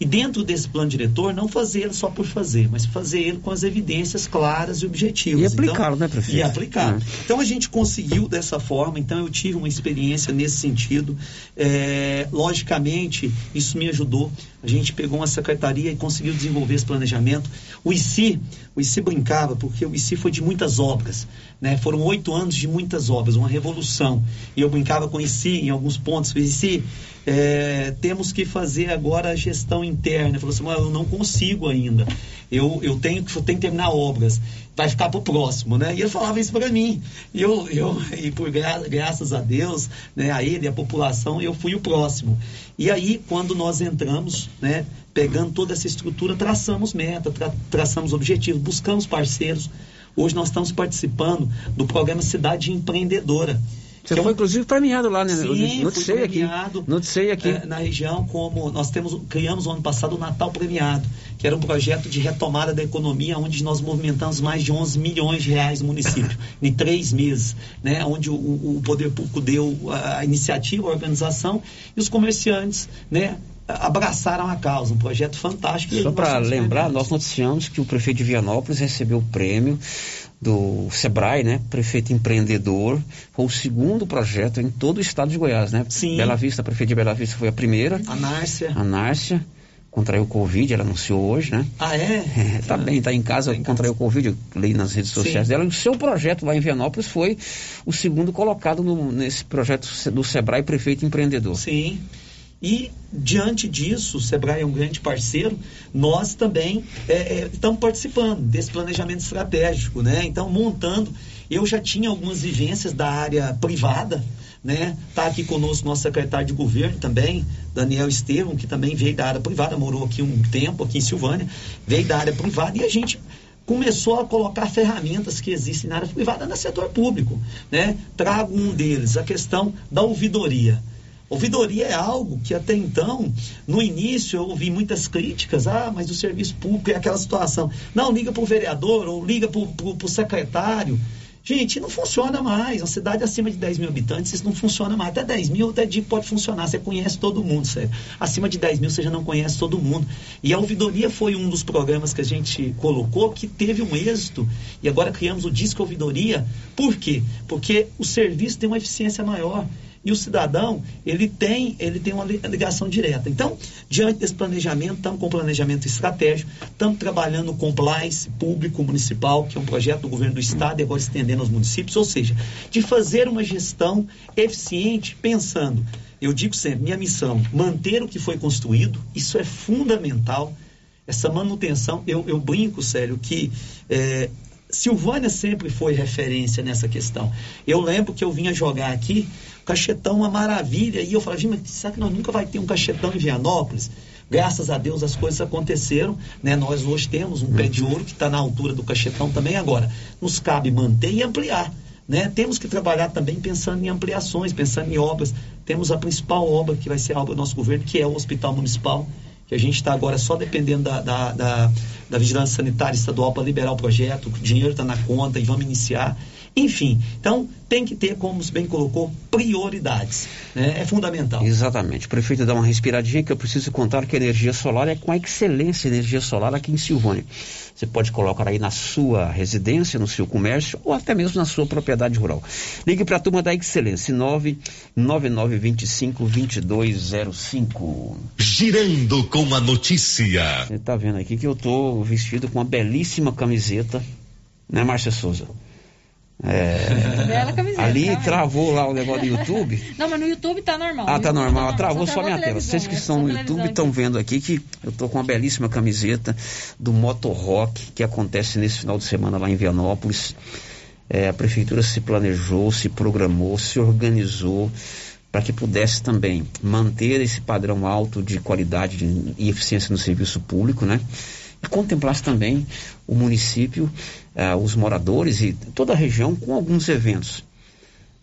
E dentro desse plano diretor, não fazer ele só por fazer, mas fazer ele com as evidências claras e objetivas. E aplicá-lo, então, né, prefeito? E aplicá-lo. É. Então a gente conseguiu dessa forma, então eu tive uma experiência nesse sentido. É, logicamente, isso me ajudou. A gente pegou uma secretaria e conseguiu desenvolver esse planejamento. O ICI, o ICI brincava, porque o ICI foi de muitas obras. Né? Foram oito anos de muitas obras, uma revolução. E eu brincava com o ICI em alguns pontos. O ICI, é, temos que fazer agora a gestão interna. Falou assim, eu não consigo ainda. Eu, eu tenho, que, tenho que terminar obras. Vai ficar para o próximo, né? E ele falava isso para mim. E, eu, eu, e por gra, graças a Deus, né, a ele, a população, eu fui o próximo. E aí, quando nós entramos, né, pegando toda essa estrutura, traçamos meta, tra, traçamos objetivos, buscamos parceiros. Hoje nós estamos participando do programa Cidade Empreendedora você foi, inclusive, premiado lá, né? Sim, noticiei premiado. Aqui. Noticiei aqui. É, na região, como nós temos, criamos no ano passado o Natal Premiado, que era um projeto de retomada da economia, onde nós movimentamos mais de 11 milhões de reais no município, em três meses, né? onde o, o poder público deu a iniciativa, a organização, e os comerciantes né, abraçaram a causa, um projeto fantástico. Só para lembrar, nós noticiamos que o prefeito de Vianópolis recebeu o prêmio do Sebrae, né? Prefeito empreendedor, foi o segundo projeto em todo o estado de Goiás, né? Sim. Bela Vista, a prefeita de Bela Vista foi a primeira. A Nárcia. A Nárcia contraiu Covid, ela anunciou hoje, né? Ah, é? é tá ah, bem, tá em casa, tá contraiu Covid, eu li nas redes sociais Sim. dela. O seu projeto lá em Vianópolis foi o segundo colocado no, nesse projeto do Sebrae Prefeito Empreendedor. Sim. E, diante disso, o Sebrae é um grande parceiro, nós também é, é, estamos participando desse planejamento estratégico, né? Então, montando, eu já tinha algumas vivências da área privada, né? Está aqui conosco nosso secretário de governo também, Daniel Estevam, que também veio da área privada, morou aqui um tempo, aqui em Silvânia, veio da área privada e a gente começou a colocar ferramentas que existem na área privada no setor público, né? Trago um deles, a questão da ouvidoria. Ouvidoria é algo que até então, no início, eu ouvi muitas críticas. Ah, mas o serviço público é aquela situação. Não, liga para o vereador ou liga para o secretário. Gente, não funciona mais. Uma cidade acima de 10 mil habitantes, isso não funciona mais. Até 10 mil, até de pode funcionar. Você conhece todo mundo, sério. Acima de 10 mil, você já não conhece todo mundo. E a ouvidoria foi um dos programas que a gente colocou que teve um êxito. E agora criamos o Disco Ouvidoria. Por quê? Porque o serviço tem uma eficiência maior e o cidadão ele tem ele tem uma ligação direta. Então, diante desse planejamento, estamos com planejamento estratégico, estamos trabalhando com compliance público municipal, que é um projeto do governo do estado e agora estendendo aos municípios, ou seja, de fazer uma gestão eficiente, pensando, eu digo sempre, minha missão, manter o que foi construído, isso é fundamental. Essa manutenção, eu, eu brinco, sério, que é, Silvânia sempre foi referência nessa questão. Eu lembro que eu vinha jogar aqui, cachetão uma maravilha, e eu falava, mas será que nós nunca vai ter um cachetão em Vianópolis? Graças a Deus as coisas aconteceram, né? Nós hoje temos um pé de ouro que está na altura do cachetão também agora. Nos cabe manter e ampliar. Né? Temos que trabalhar também pensando em ampliações, pensando em obras. Temos a principal obra que vai ser a obra do nosso governo, que é o Hospital Municipal, que a gente está agora só dependendo da, da, da, da Vigilância Sanitária Estadual para liberar o projeto, o dinheiro está na conta e vamos iniciar. Enfim, então tem que ter, como você bem colocou, prioridades. Né? É fundamental. Exatamente. Prefeito, dá uma respiradinha que eu preciso contar que a energia solar é com a excelência energia solar aqui em Silvânia. Você pode colocar aí na sua residência, no seu comércio ou até mesmo na sua propriedade rural. Ligue para a turma da Excelência, 99925-2205. Girando com a notícia. Você está vendo aqui que eu estou vestido com uma belíssima camiseta, né, Márcia Souza? É, Bela camiseta. Ali tá travou lá o negócio do YouTube. Não, mas no YouTube tá normal. Ah, tá normal. Tá travou só, só minha tela. Vocês que estão no YouTube estão vendo aqui que eu tô com uma belíssima camiseta do Moto Rock que acontece nesse final de semana lá em Vianópolis. É, a prefeitura se planejou, se programou, se organizou para que pudesse também manter esse padrão alto de qualidade e eficiência no serviço público, né? E contemplasse também o município uh, os moradores e toda a região com alguns eventos.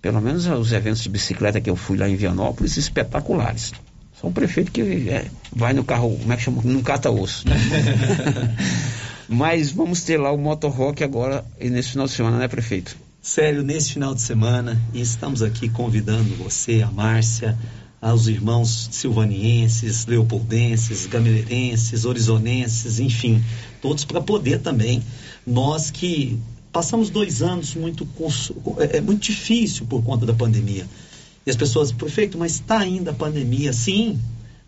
Pelo menos uh, os eventos de bicicleta que eu fui lá em Vianópolis, espetaculares. Só um prefeito que é, vai no carro, como é que chama? Não cata osso. Mas vamos ter lá o Motor Rock agora nesse final de semana, né, prefeito? Sério, nesse final de semana, e estamos aqui convidando você, a Márcia, aos irmãos silvanienses, leopoldenses, gamileirenses, horizonenses, enfim, todos para poder também nós que passamos dois anos muito, é, é, muito difícil por conta da pandemia. E as pessoas, prefeito, mas está ainda a pandemia? Sim,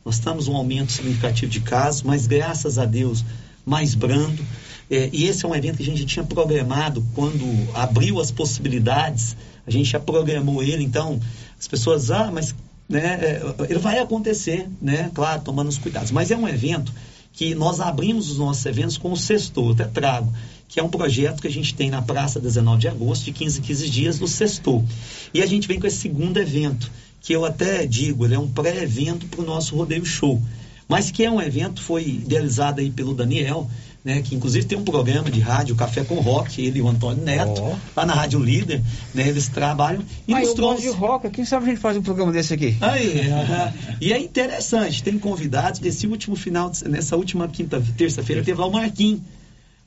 nós estamos um aumento significativo de casos, mas graças a Deus, mais brando. É, e esse é um evento que a gente tinha programado quando abriu as possibilidades, a gente já programou ele, então as pessoas, ah, mas né, é, ele vai acontecer, né, claro, tomando os cuidados. Mas é um evento que nós abrimos os nossos eventos com o sexto, até trago que é um projeto que a gente tem na Praça 19 de Agosto, de 15 em 15 dias, do Sextou. E a gente vem com esse segundo evento, que eu até digo, ele é um pré-evento para o nosso Rodeio Show. Mas que é um evento, foi idealizado aí pelo Daniel, né, que inclusive tem um programa de rádio, Café com Rock, ele e o Antônio Neto, Oh. lá na Rádio Líder, né, eles trabalham e Aí nos eu trouxe. de rock, quem sabe a gente faz um programa desse aqui? Aí, e é interessante, tem convidados desse último final, de- nessa última quinta, terça-feira, teve lá o Marquinhos.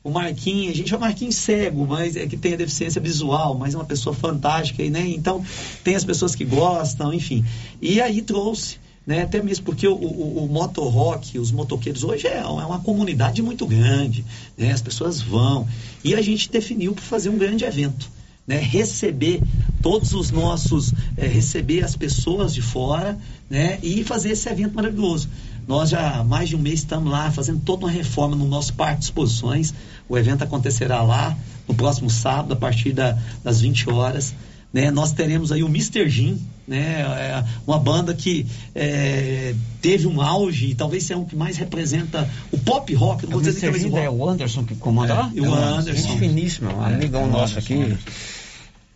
O Marquinhos, a gente chama Marquinhos cego, mas é que tem a deficiência visual, mas é uma pessoa fantástica, né? Então, tem as pessoas que gostam, enfim. E aí trouxe, né? Até mesmo porque o, o, o rock, os motoqueiros hoje é, é uma comunidade muito grande, né? As pessoas vão. E a gente definiu para fazer um grande evento né, receber todos os nossos, eh, receber as pessoas de fora, né, e fazer esse evento maravilhoso. Nós já há mais de um mês estamos lá fazendo toda uma reforma no nosso parque de exposições. O evento acontecerá lá no próximo sábado, a partir da- das 20 horas. Né, nós teremos aí o Mr. Jim, né, é, uma banda que é, teve um auge e talvez seja o que mais representa o pop rock. Não vou O dizer que Mr. talvez Ginda é o Anderson que comanda lá? É, o Anderson. Gente finíssima, um É, amigão o nosso Anderson, aqui.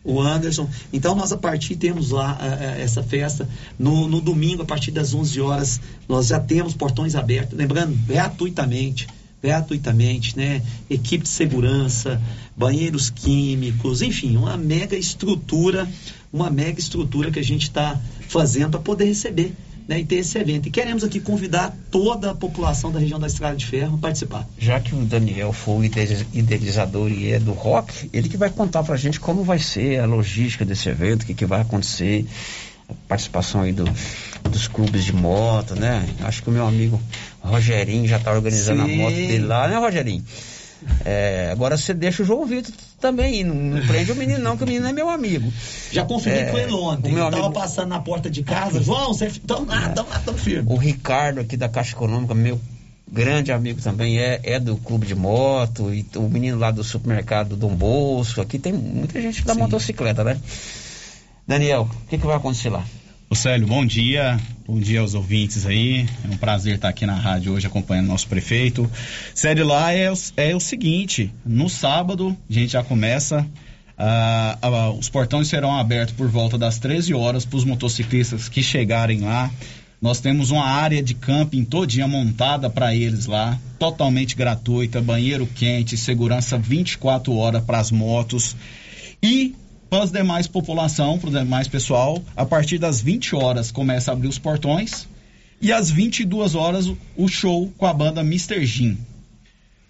O Anderson. Então nós a partir temos lá eh, eh, essa festa no, no domingo a partir das 11 horas nós já temos portões abertos, lembrando gratuitamente, gratuitamente, né? Equipe de segurança, banheiros químicos, enfim, uma mega estrutura, uma mega estrutura que a gente está fazendo para poder receber. Né, e ter esse evento. E queremos aqui convidar toda a população da região da Estrada de Ferro a participar. Já que o Daniel foi o ide- idealizador e é do rock, ele que vai contar pra gente como vai ser a logística desse evento, o que, que vai acontecer, a participação aí do, dos clubes de moto, né? Acho que o meu amigo Rogerinho já tá organizando Sim. a moto dele lá, né, Rogerinho? É, agora você deixa o João Vitor também ir, não, não prende o menino não, que o menino é meu amigo. Já confirmei É, com ele ontem. ele tava amigo- passando na porta de casa. João, você tão lá, tão lá, tão firme. O Ricardo aqui da Caixa Econômica, meu grande amigo também, é, é do clube de moto, e o menino lá do supermercado Dom Bosco, aqui tem muita gente da motocicleta, né? Daniel, o que, que vai acontecer lá? Ô Célio, bom dia. Bom dia aos ouvintes aí. É um prazer estar aqui na rádio hoje acompanhando nosso prefeito. Célio, lá é, o- é o seguinte: no sábado a gente já começa. ah, os portões serão abertos por volta das 13 horas para os motociclistas que chegarem lá. Nós temos uma área de camping todinha montada para eles lá, totalmente gratuita, banheiro quente, segurança 24 horas para as motos. E para as demais população, para o demais pessoal, a partir das 20 horas começa a abrir os portões e às 22 horas o- show com a banda Mr. Jim.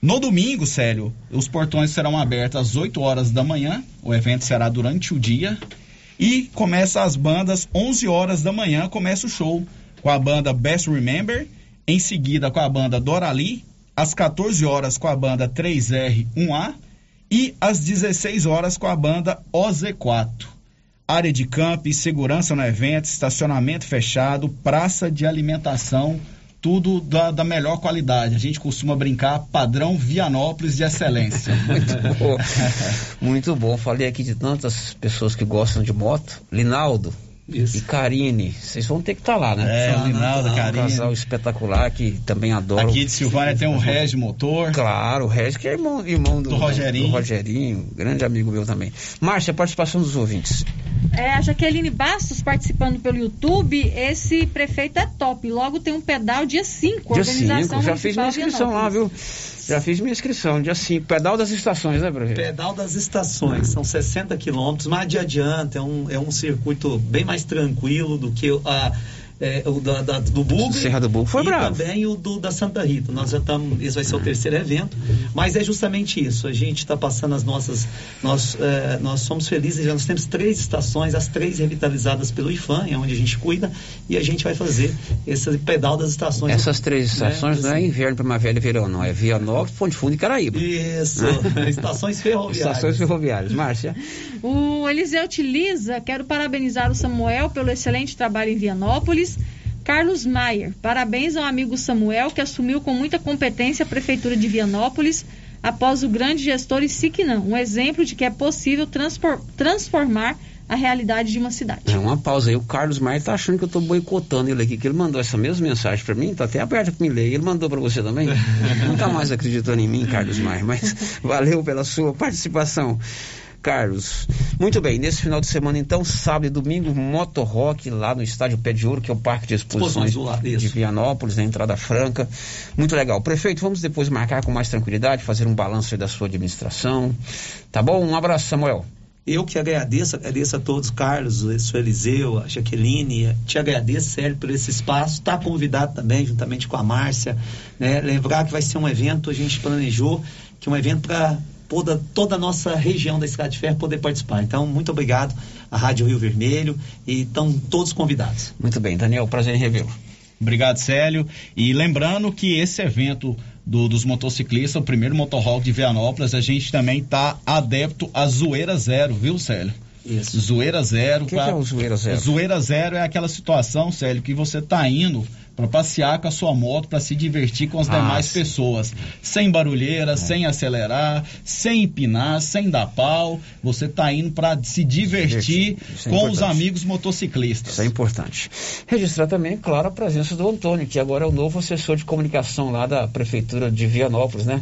No domingo, Célio, os portões serão abertos às 8 horas da manhã, o evento será durante o dia e começa as bandas 11 horas da manhã, começa o show com a banda Best Remember, em seguida com a banda Dorali, às 14 horas com a banda 3R1A e às 16 horas com a banda OZ4. Área de campo e segurança no evento, estacionamento fechado, praça de alimentação, tudo da, da melhor qualidade. A gente costuma brincar padrão Vianópolis de excelência. Muito bom. Muito bom. Falei aqui de tantas pessoas que gostam de moto. Linaldo e Karine, vocês vão ter que estar lá, né? É, o Linaldo, um Karine. casal espetacular que também adoro. Aqui de Silvânia tem o Regis Motor. Claro, o Regis que é irmão, irmão do, Do Rogerinho. do Rogerinho, grande amigo meu também. Márcia, participação dos ouvintes. É, a Jaqueline Bastos participando pelo YouTube. Esse prefeito é top. Logo tem um pedal dia 5. Dia 5, já fiz minha inscrição lá, viu? Já fiz minha inscrição, dia 5. Pedal das estações, né, prefeito? Pedal das estações, são 60 quilômetros, mais de adiante, é um, é um circuito bem mais tranquilo do que a, é, o da, da- do Bugre. Serra do Bugre foi e bravo. também o do, da Santa Rita. Nós já estamos, esse vai ser o terceiro evento, mas é justamente isso. A gente está passando as nossas. Nós, é, nós somos felizes, já nós temos três estações, as três revitalizadas pelo IFAM, é onde a gente cuida, e a gente vai fazer esse pedal das estações. Essas três né? estações não é inverno, primavera e verão, não. É Vianópolis, Ponte Fundo e Caraíba. Isso, Né? estações ferroviárias. Estações ferroviárias. Márcia. O Eliseu utiliza, quero parabenizar o Samuel pelo excelente trabalho em Vianópolis. Carlos Maier, parabéns ao amigo Samuel que assumiu com muita competência a prefeitura de Vianópolis após o grande gestor Isiquinã, um exemplo de que é possível transpor- transformar a realidade de uma cidade. É uma pausa aí. O Carlos Maia tá achando que eu tô boicotando ele aqui, que ele mandou essa mesma mensagem pra mim, tá até aberto pra me ler. Ele mandou pra você também? Não tá mais acreditando em mim, Carlos Maia, mas valeu pela sua participação. Carlos. Muito bem, nesse final de semana, então, sábado e domingo, Moto Rock lá no Estádio Pé de Ouro, que é o Parque de Exposições de Vianópolis, na entrada franca. Muito legal. Prefeito, vamos depois marcar com mais tranquilidade, fazer um balanço da sua administração. Tá bom? Um abraço, Samuel. Eu que agradeço, agradeço a todos, Carlos, o Eliseu, a Jaqueline, te agradeço, Sérgio, por esse espaço. Está convidado também, juntamente com a Márcia. Né? Lembrar que vai ser um evento, a gente planejou que é um evento para toda, toda a nossa região da Estrada de Ferro poder participar. Então, muito obrigado à Rádio Rio Vermelho e estão todos convidados. Muito bem, Daniel, prazer em revê-lo. Obrigado, Célio. E lembrando que esse evento do, dos motociclistas, o primeiro motorrock de Vianópolis, a gente também tá adepto a zoeira zero, viu, Célio? Isso. Zoeira zero. O que, pra... que é o zoeira zero? Zoeira zero é aquela situação, Célio, que você tá indo para passear com a sua moto, para se divertir com as ah, demais sim. pessoas, sem barulheira, é. sem acelerar, sem empinar, sem dar pau. Você está indo para se divertir é com os amigos motociclistas. Isso é importante. Registrar também, claro, a presença do Antônio, que agora é o novo assessor de comunicação lá da prefeitura de Vianópolis, né?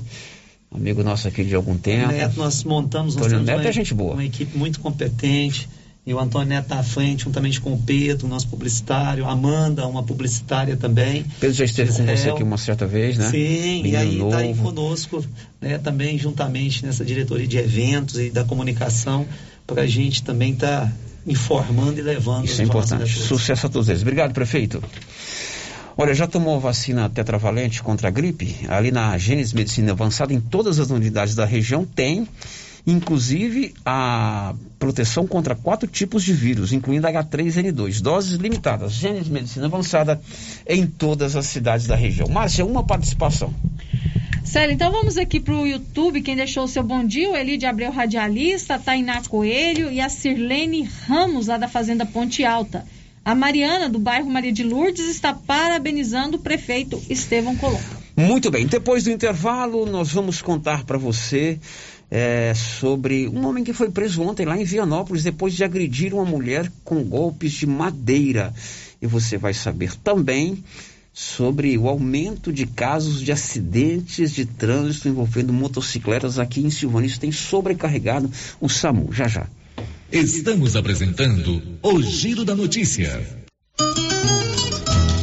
Amigo nosso aqui de algum tempo. Neto, nós montamos Antônio Neto uma, é gente boa. uma equipe muito competente e o Antônio Neto está à frente, juntamente com o Pedro, nosso publicitário, a Amanda, uma publicitária também. Pedro já esteve Gisele. com você aqui uma certa vez, né? Sim, Menino e aí está aí conosco, né, também juntamente nessa diretoria de eventos e da comunicação, para a gente também estar tá informando e levando. Isso é importante. Sucesso a todos eles. Obrigado, prefeito. Olha, já tomou vacina tetravalente contra a gripe? Ali na Gênesis Medicina Avançada, em todas as unidades da região, tem inclusive a proteção contra quatro tipos de vírus, incluindo H3N2, doses limitadas, Gênesis Medicina Avançada em todas as cidades da região. Márcia, uma participação. Célio, então vamos aqui para o YouTube, quem deixou o seu bom dia, o Eli de Abreu Radialista, a Tainá Coelho e a Sirlene Ramos, lá da Fazenda Ponte Alta. A Mariana, do bairro Maria de Lourdes, está parabenizando o prefeito Estevão Colombo. Muito bem, depois do intervalo, nós vamos contar para você é, sobre um homem que foi preso ontem lá em Vianópolis depois de agredir uma mulher com golpes de madeira. E você vai saber também sobre o aumento de casos de acidentes de trânsito envolvendo motocicletas aqui em Silvânia. Isso tem sobrecarregado o SAMU. Já já. Estamos apresentando o Giro da Notícia.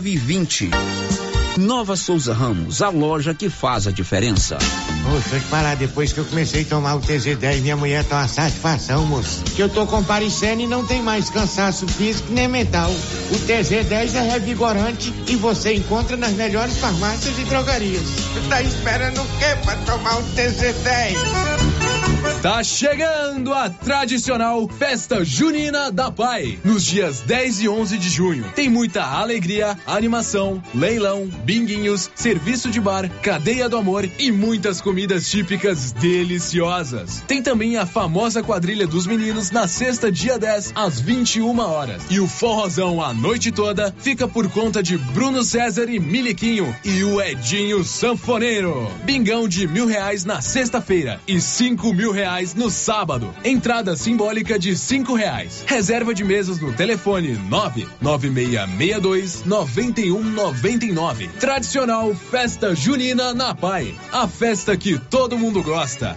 920. Nova Souza Ramos, a loja que faz a diferença. Moço, deixa eu falar, depois que eu comecei a tomar o TZ10, minha mulher tá uma satisfação, moço. Que eu tô comparecendo e não tem mais cansaço físico nem mental. O TZ10 é revigorante e você encontra nas melhores farmácias e drogarias. Tá esperando o quê pra tomar o TZ10? Tá chegando a tradicional Festa Junina da Pai, nos dias 10 e 11 de junho. Tem muita alegria, animação, leilão, binguinhos, serviço de bar, cadeia do amor e muitas comidas típicas deliciosas. Tem também a famosa quadrilha dos meninos na sexta, dia 10, às 21 horas. E o forrozão a noite toda fica por conta de Bruno César e Miliquinho e o Edinho Sanfoneiro. Bingão de mil reais na sexta-feira e cinco mil reais reais no sábado. Entrada simbólica de cinco reais. Reserva de mesas no telefone nove nove meia meia dois noventa e um noventa e nove. Tradicional Festa Junina na Pai. A festa que todo mundo gosta.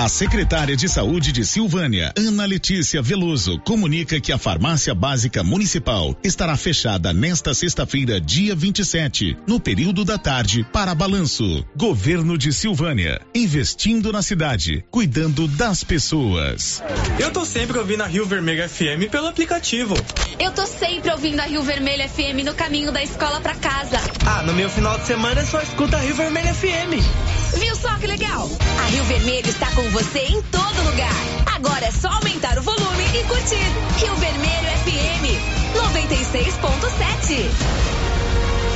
A secretária de Saúde de Silvânia, Ana Letícia Veloso, comunica que a Farmácia Básica Municipal estará fechada nesta sexta-feira, dia 27, no período da tarde, para balanço. Governo de Silvânia, investindo na cidade, cuidando das pessoas. Eu tô sempre ouvindo a Rio Vermelho FM pelo aplicativo. Eu tô sempre ouvindo a Rio Vermelho FM no caminho da escola pra casa. Ah, no meu final de semana só escuto a Rio Vermelho FM. Viu só que legal? A Rio Vermelho está com você em todo lugar. Agora é só aumentar o volume e curtir. Rio Vermelho FM 96.7.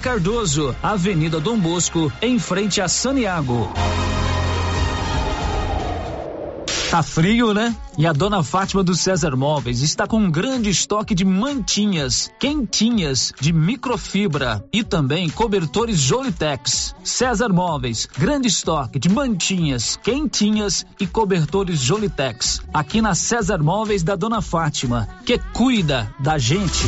Cardoso, Avenida Dom Bosco, em frente a Saniago. Tá frio, né? E a dona Fátima do César Móveis está com um grande estoque de mantinhas, quentinhas, de microfibra e também cobertores Jolitex. César Móveis, grande estoque de mantinhas, quentinhas e cobertores Jolitex. Aqui na César Móveis da dona Fátima, que cuida da gente.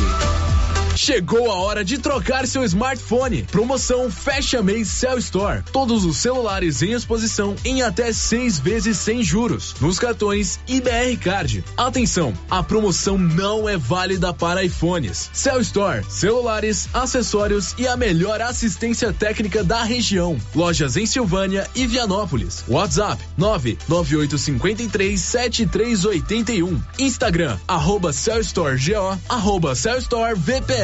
Chegou a hora de trocar seu smartphone. Promoção Fecha Mês Cell Store. Todos os celulares em exposição em até seis vezes sem juros. Nos cartões IBR Card. Atenção, a promoção não é válida para iPhones. Cell Store, celulares, acessórios e a melhor assistência técnica da região. Lojas em Silvânia e Vianópolis. WhatsApp 99853 7381. Instagram arroba Cell Store GO, arroba Cell Store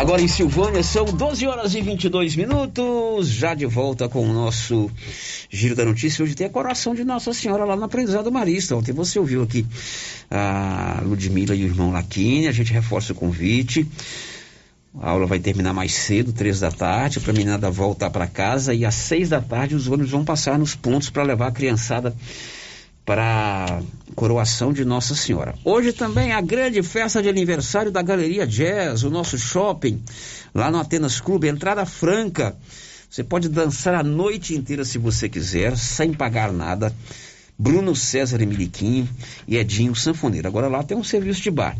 Agora em Silvânia são 12 horas e 22 minutos, já de volta com o nosso Giro da Notícia. Hoje tem a coroação de Nossa Senhora lá no Aprendizado Marista. Ontem você ouviu aqui a Ludmila e o irmão Laquine, a gente reforça o convite. A aula vai terminar mais cedo, três da tarde, para a meninada voltar para casa e às seis da tarde os ônibus vão passar nos pontos para levar a criançada para coroação de Nossa Senhora. Hoje também a grande festa de aniversário da Galeria Jazz, o nosso shopping, lá no Atenas Clube, entrada franca Você pode dançar a noite inteira se você quiser, sem pagar nada. Bruno César Emiliquinho e Edinho Sanfoneiro. Agora lá tem um serviço de bar.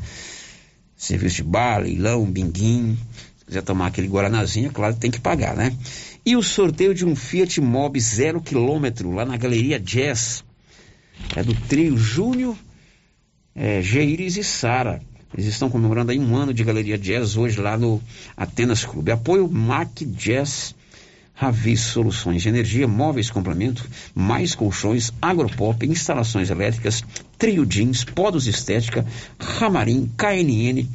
Serviço de bar, leilão, binguinho. Se quiser tomar aquele guaranazinho, claro, tem que pagar, né? E o sorteio de um Fiat Mobi zero quilômetro lá na Galeria Jazz. É do trio Júnior, é, Geiris e Sara. Eles estão comemorando aí um ano de Galeria Jazz hoje lá no Atenas Clube. Apoio Mac Jazz Ravi Soluções de Energia, Móveis Complemento, Mais Colchões, Agropop, Instalações Elétricas, Trio Jeans, Podos Estética, Ramarim, KNN,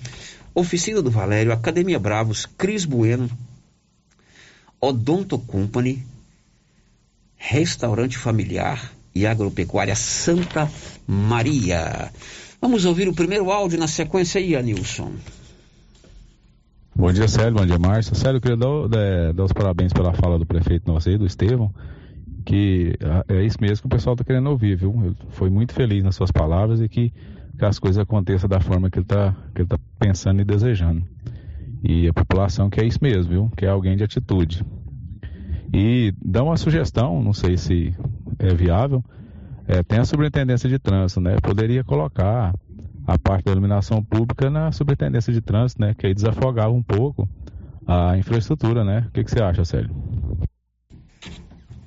Oficina do Valério, Academia Bravos, Cris Bueno, Odonto Company, Restaurante Familiar e Agropecuária Santa Maria. Vamos ouvir o primeiro áudio na sequência aí, Anilson. Bom dia, Célio. Bom dia, Márcio. Célio, eu queria dar, dar, os parabéns pela fala do prefeito nosso aí, do Estevão, que é isso mesmo que o pessoal está querendo ouvir, viu? Ele foi muito feliz nas suas palavras e que, que as coisas aconteçam da forma que ele está tá pensando e desejando. E a população quer isso mesmo, viu? Quer alguém de atitude. E dá uma sugestão, não sei se é viável, é, tem a superintendência de trânsito, né? Poderia colocar a parte da iluminação pública na superintendência de trânsito, né? Que aí desafogava um pouco a infraestrutura, né? O que, que você acha, Célio?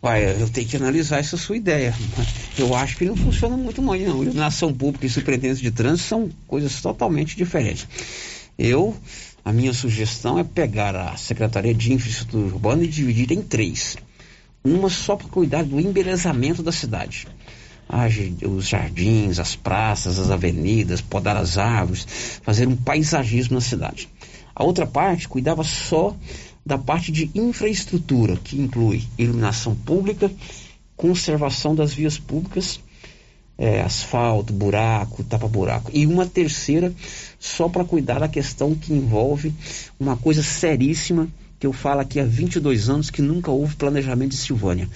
Uai, eu tenho que analisar essa sua ideia. Eu acho que não funciona muito bem, não. Iluminação pública e superintendência de trânsito são coisas totalmente diferentes. Eu, a minha sugestão é pegar a Secretaria de Infraestrutura Urbana e dividir em três. Uma só para cuidar do embelezamento da cidade os jardins, as praças, as avenidas, podar as árvores, fazer um paisagismo na cidade. A outra parte cuidava só da parte de infraestrutura, que inclui iluminação pública, conservação das vias públicas, é, asfalto, buraco, tapa-buraco. E uma terceira só para cuidar da questão que envolve uma coisa seríssima que eu falo aqui há 22 anos que nunca houve planejamento de Silvânia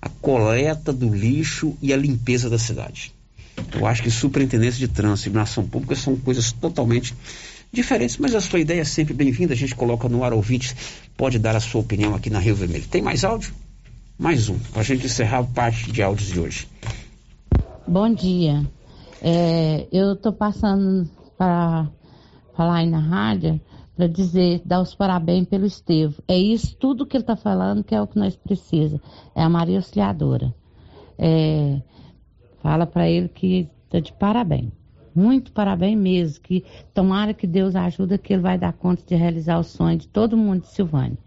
a coleta do lixo e a limpeza da cidade. Eu acho que superintendência de trânsito e iluminação pública são coisas totalmente diferentes, mas a sua ideia é sempre bem-vinda. A gente coloca no ar ouvinte, pode dar a sua opinião aqui na Rio Vermelho. Tem mais áudio? Mais um, para a gente encerrar a parte de áudios de hoje. Bom dia. É, eu estou passando para falar aí na rádio para dizer, dar os parabéns pelo Estevo. É isso, tudo que ele está falando, que é o que nós precisamos. É a Maria Auxiliadora. É, fala para ele que está de parabéns. Muito parabéns mesmo. Que tomara que Deus ajude que ele vai dar conta de realizar o sonho de todo mundo de Silvânia.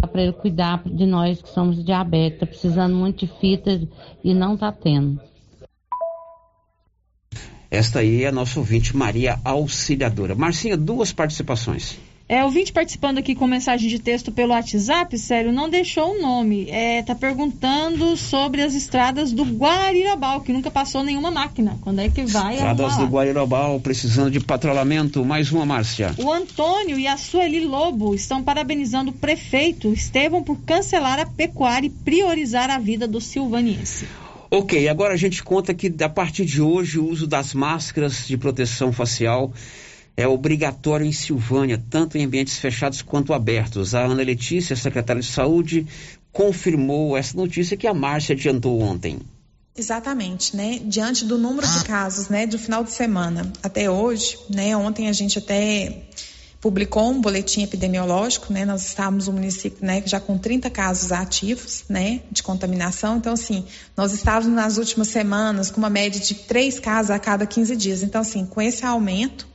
Para ele cuidar de nós que somos diabéticos, tá precisando muito de fita e não está tendo. Esta aí é a nossa ouvinte Maria Auxiliadora. Marcinha, duas participações. É, ouvinte participando aqui com mensagem de texto pelo WhatsApp, sério, não deixou o nome. É, tá perguntando sobre as estradas do Guarirabal, que nunca passou nenhuma máquina. Quando é que vai Estradas do Guarirabal precisando de patrulhamento. Mais uma, Márcia. O Antônio e a Sueli Lobo estão parabenizando o prefeito Estevam por cancelar a pecuária e priorizar a vida do silvaniense. Ok, agora a gente conta que a partir de hoje o uso das máscaras de proteção facial é obrigatório em Silvânia, tanto em ambientes fechados quanto abertos. A Ana Letícia, secretária de Saúde, confirmou essa notícia que a Márcia adiantou ontem. Exatamente, né? Diante do número de casos, né, do final de semana até hoje, né? Ontem a gente até publicou um boletim epidemiológico, né? Nós estávamos no município, né, já com 30 casos ativos, né, de contaminação. Então, assim, nós estávamos nas últimas semanas com uma média de três casos a cada 15 dias. Então, assim, com esse aumento,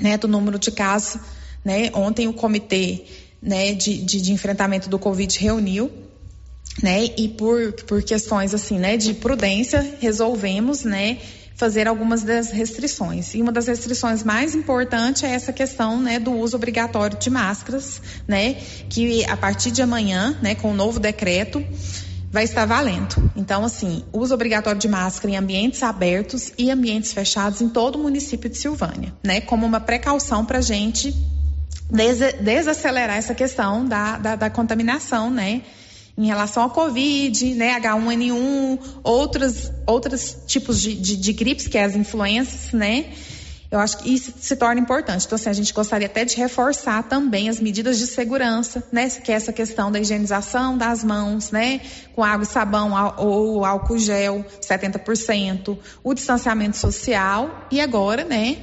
né, do número de casos, né, ontem o comitê, né, de, de, de enfrentamento do Covid reuniu, né, e por, por questões, assim, né, de prudência, resolvemos, né, fazer algumas das restrições. E uma das restrições mais importantes é essa questão né, do uso obrigatório de máscaras, né, que a partir de amanhã, né, com o novo decreto, vai estar valendo. Então, assim, uso obrigatório de máscara em ambientes abertos e ambientes fechados em todo o município de Silvânia, né, como uma precaução para a gente des desacelerar essa questão da, da, da contaminação, né, em relação ao Covid, né, H1N1, outros, outros tipos de, de, de gripes, que é as influências, né? Eu acho que isso se torna importante. Então, assim, a gente gostaria até de reforçar também as medidas de segurança, né? Que é essa questão da higienização das mãos, né? Com água e sabão ou álcool gel, 70%, o distanciamento social e agora, né?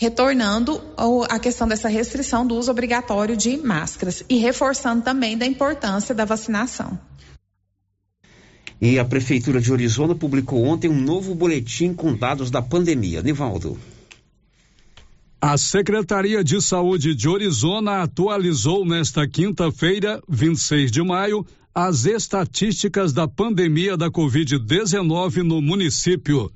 Retornando a questão dessa restrição do uso obrigatório de máscaras e reforçando também da importância da vacinação. E a Prefeitura de Orizona publicou ontem um novo boletim com dados da pandemia. Nivaldo. A Secretaria de Saúde de Orizona atualizou nesta quinta-feira, 26 de maio, as estatísticas da pandemia da Covid-19 no município.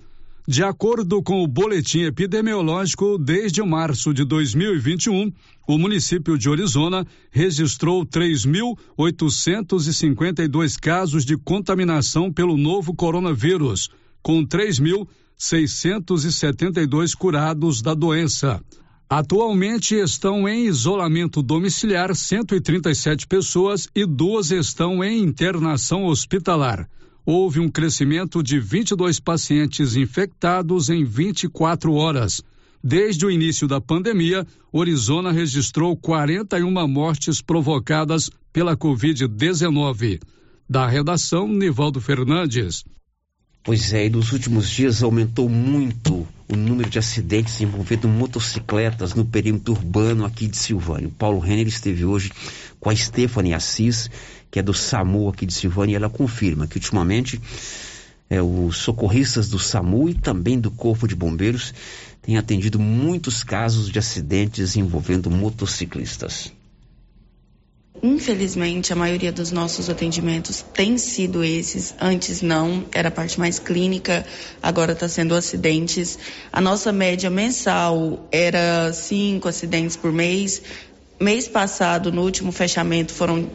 De acordo com o boletim epidemiológico, desde março de 2021, o município de Orizona registrou 3.852 casos de contaminação pelo novo coronavírus, com 3.000 672 curados da doença. Atualmente estão em isolamento domiciliar 137 pessoas e duas estão em internação hospitalar. Houve um crescimento de 22 pacientes infectados em 24 horas. Desde o início da pandemia, Orizona registrou 41 mortes provocadas pela Covid-19. Da redação, Nivaldo Fernandes. Pois é, e nos últimos dias aumentou muito o número de acidentes envolvendo motocicletas no perímetro urbano aqui de Silvânia. O Paulo Renner esteve hoje com a Stephanie Assis, que é do SAMU aqui de Silvânia, e ela confirma que ultimamente é, os socorristas do SAMU e também do Corpo de Bombeiros têm atendido muitos casos de acidentes envolvendo motociclistas. Infelizmente, a maioria dos nossos atendimentos tem sido esses. Antes não, era a parte mais clínica, agora está sendo acidentes. A nossa média mensal era cinco acidentes por mês. Mês passado, no último fechamento, foram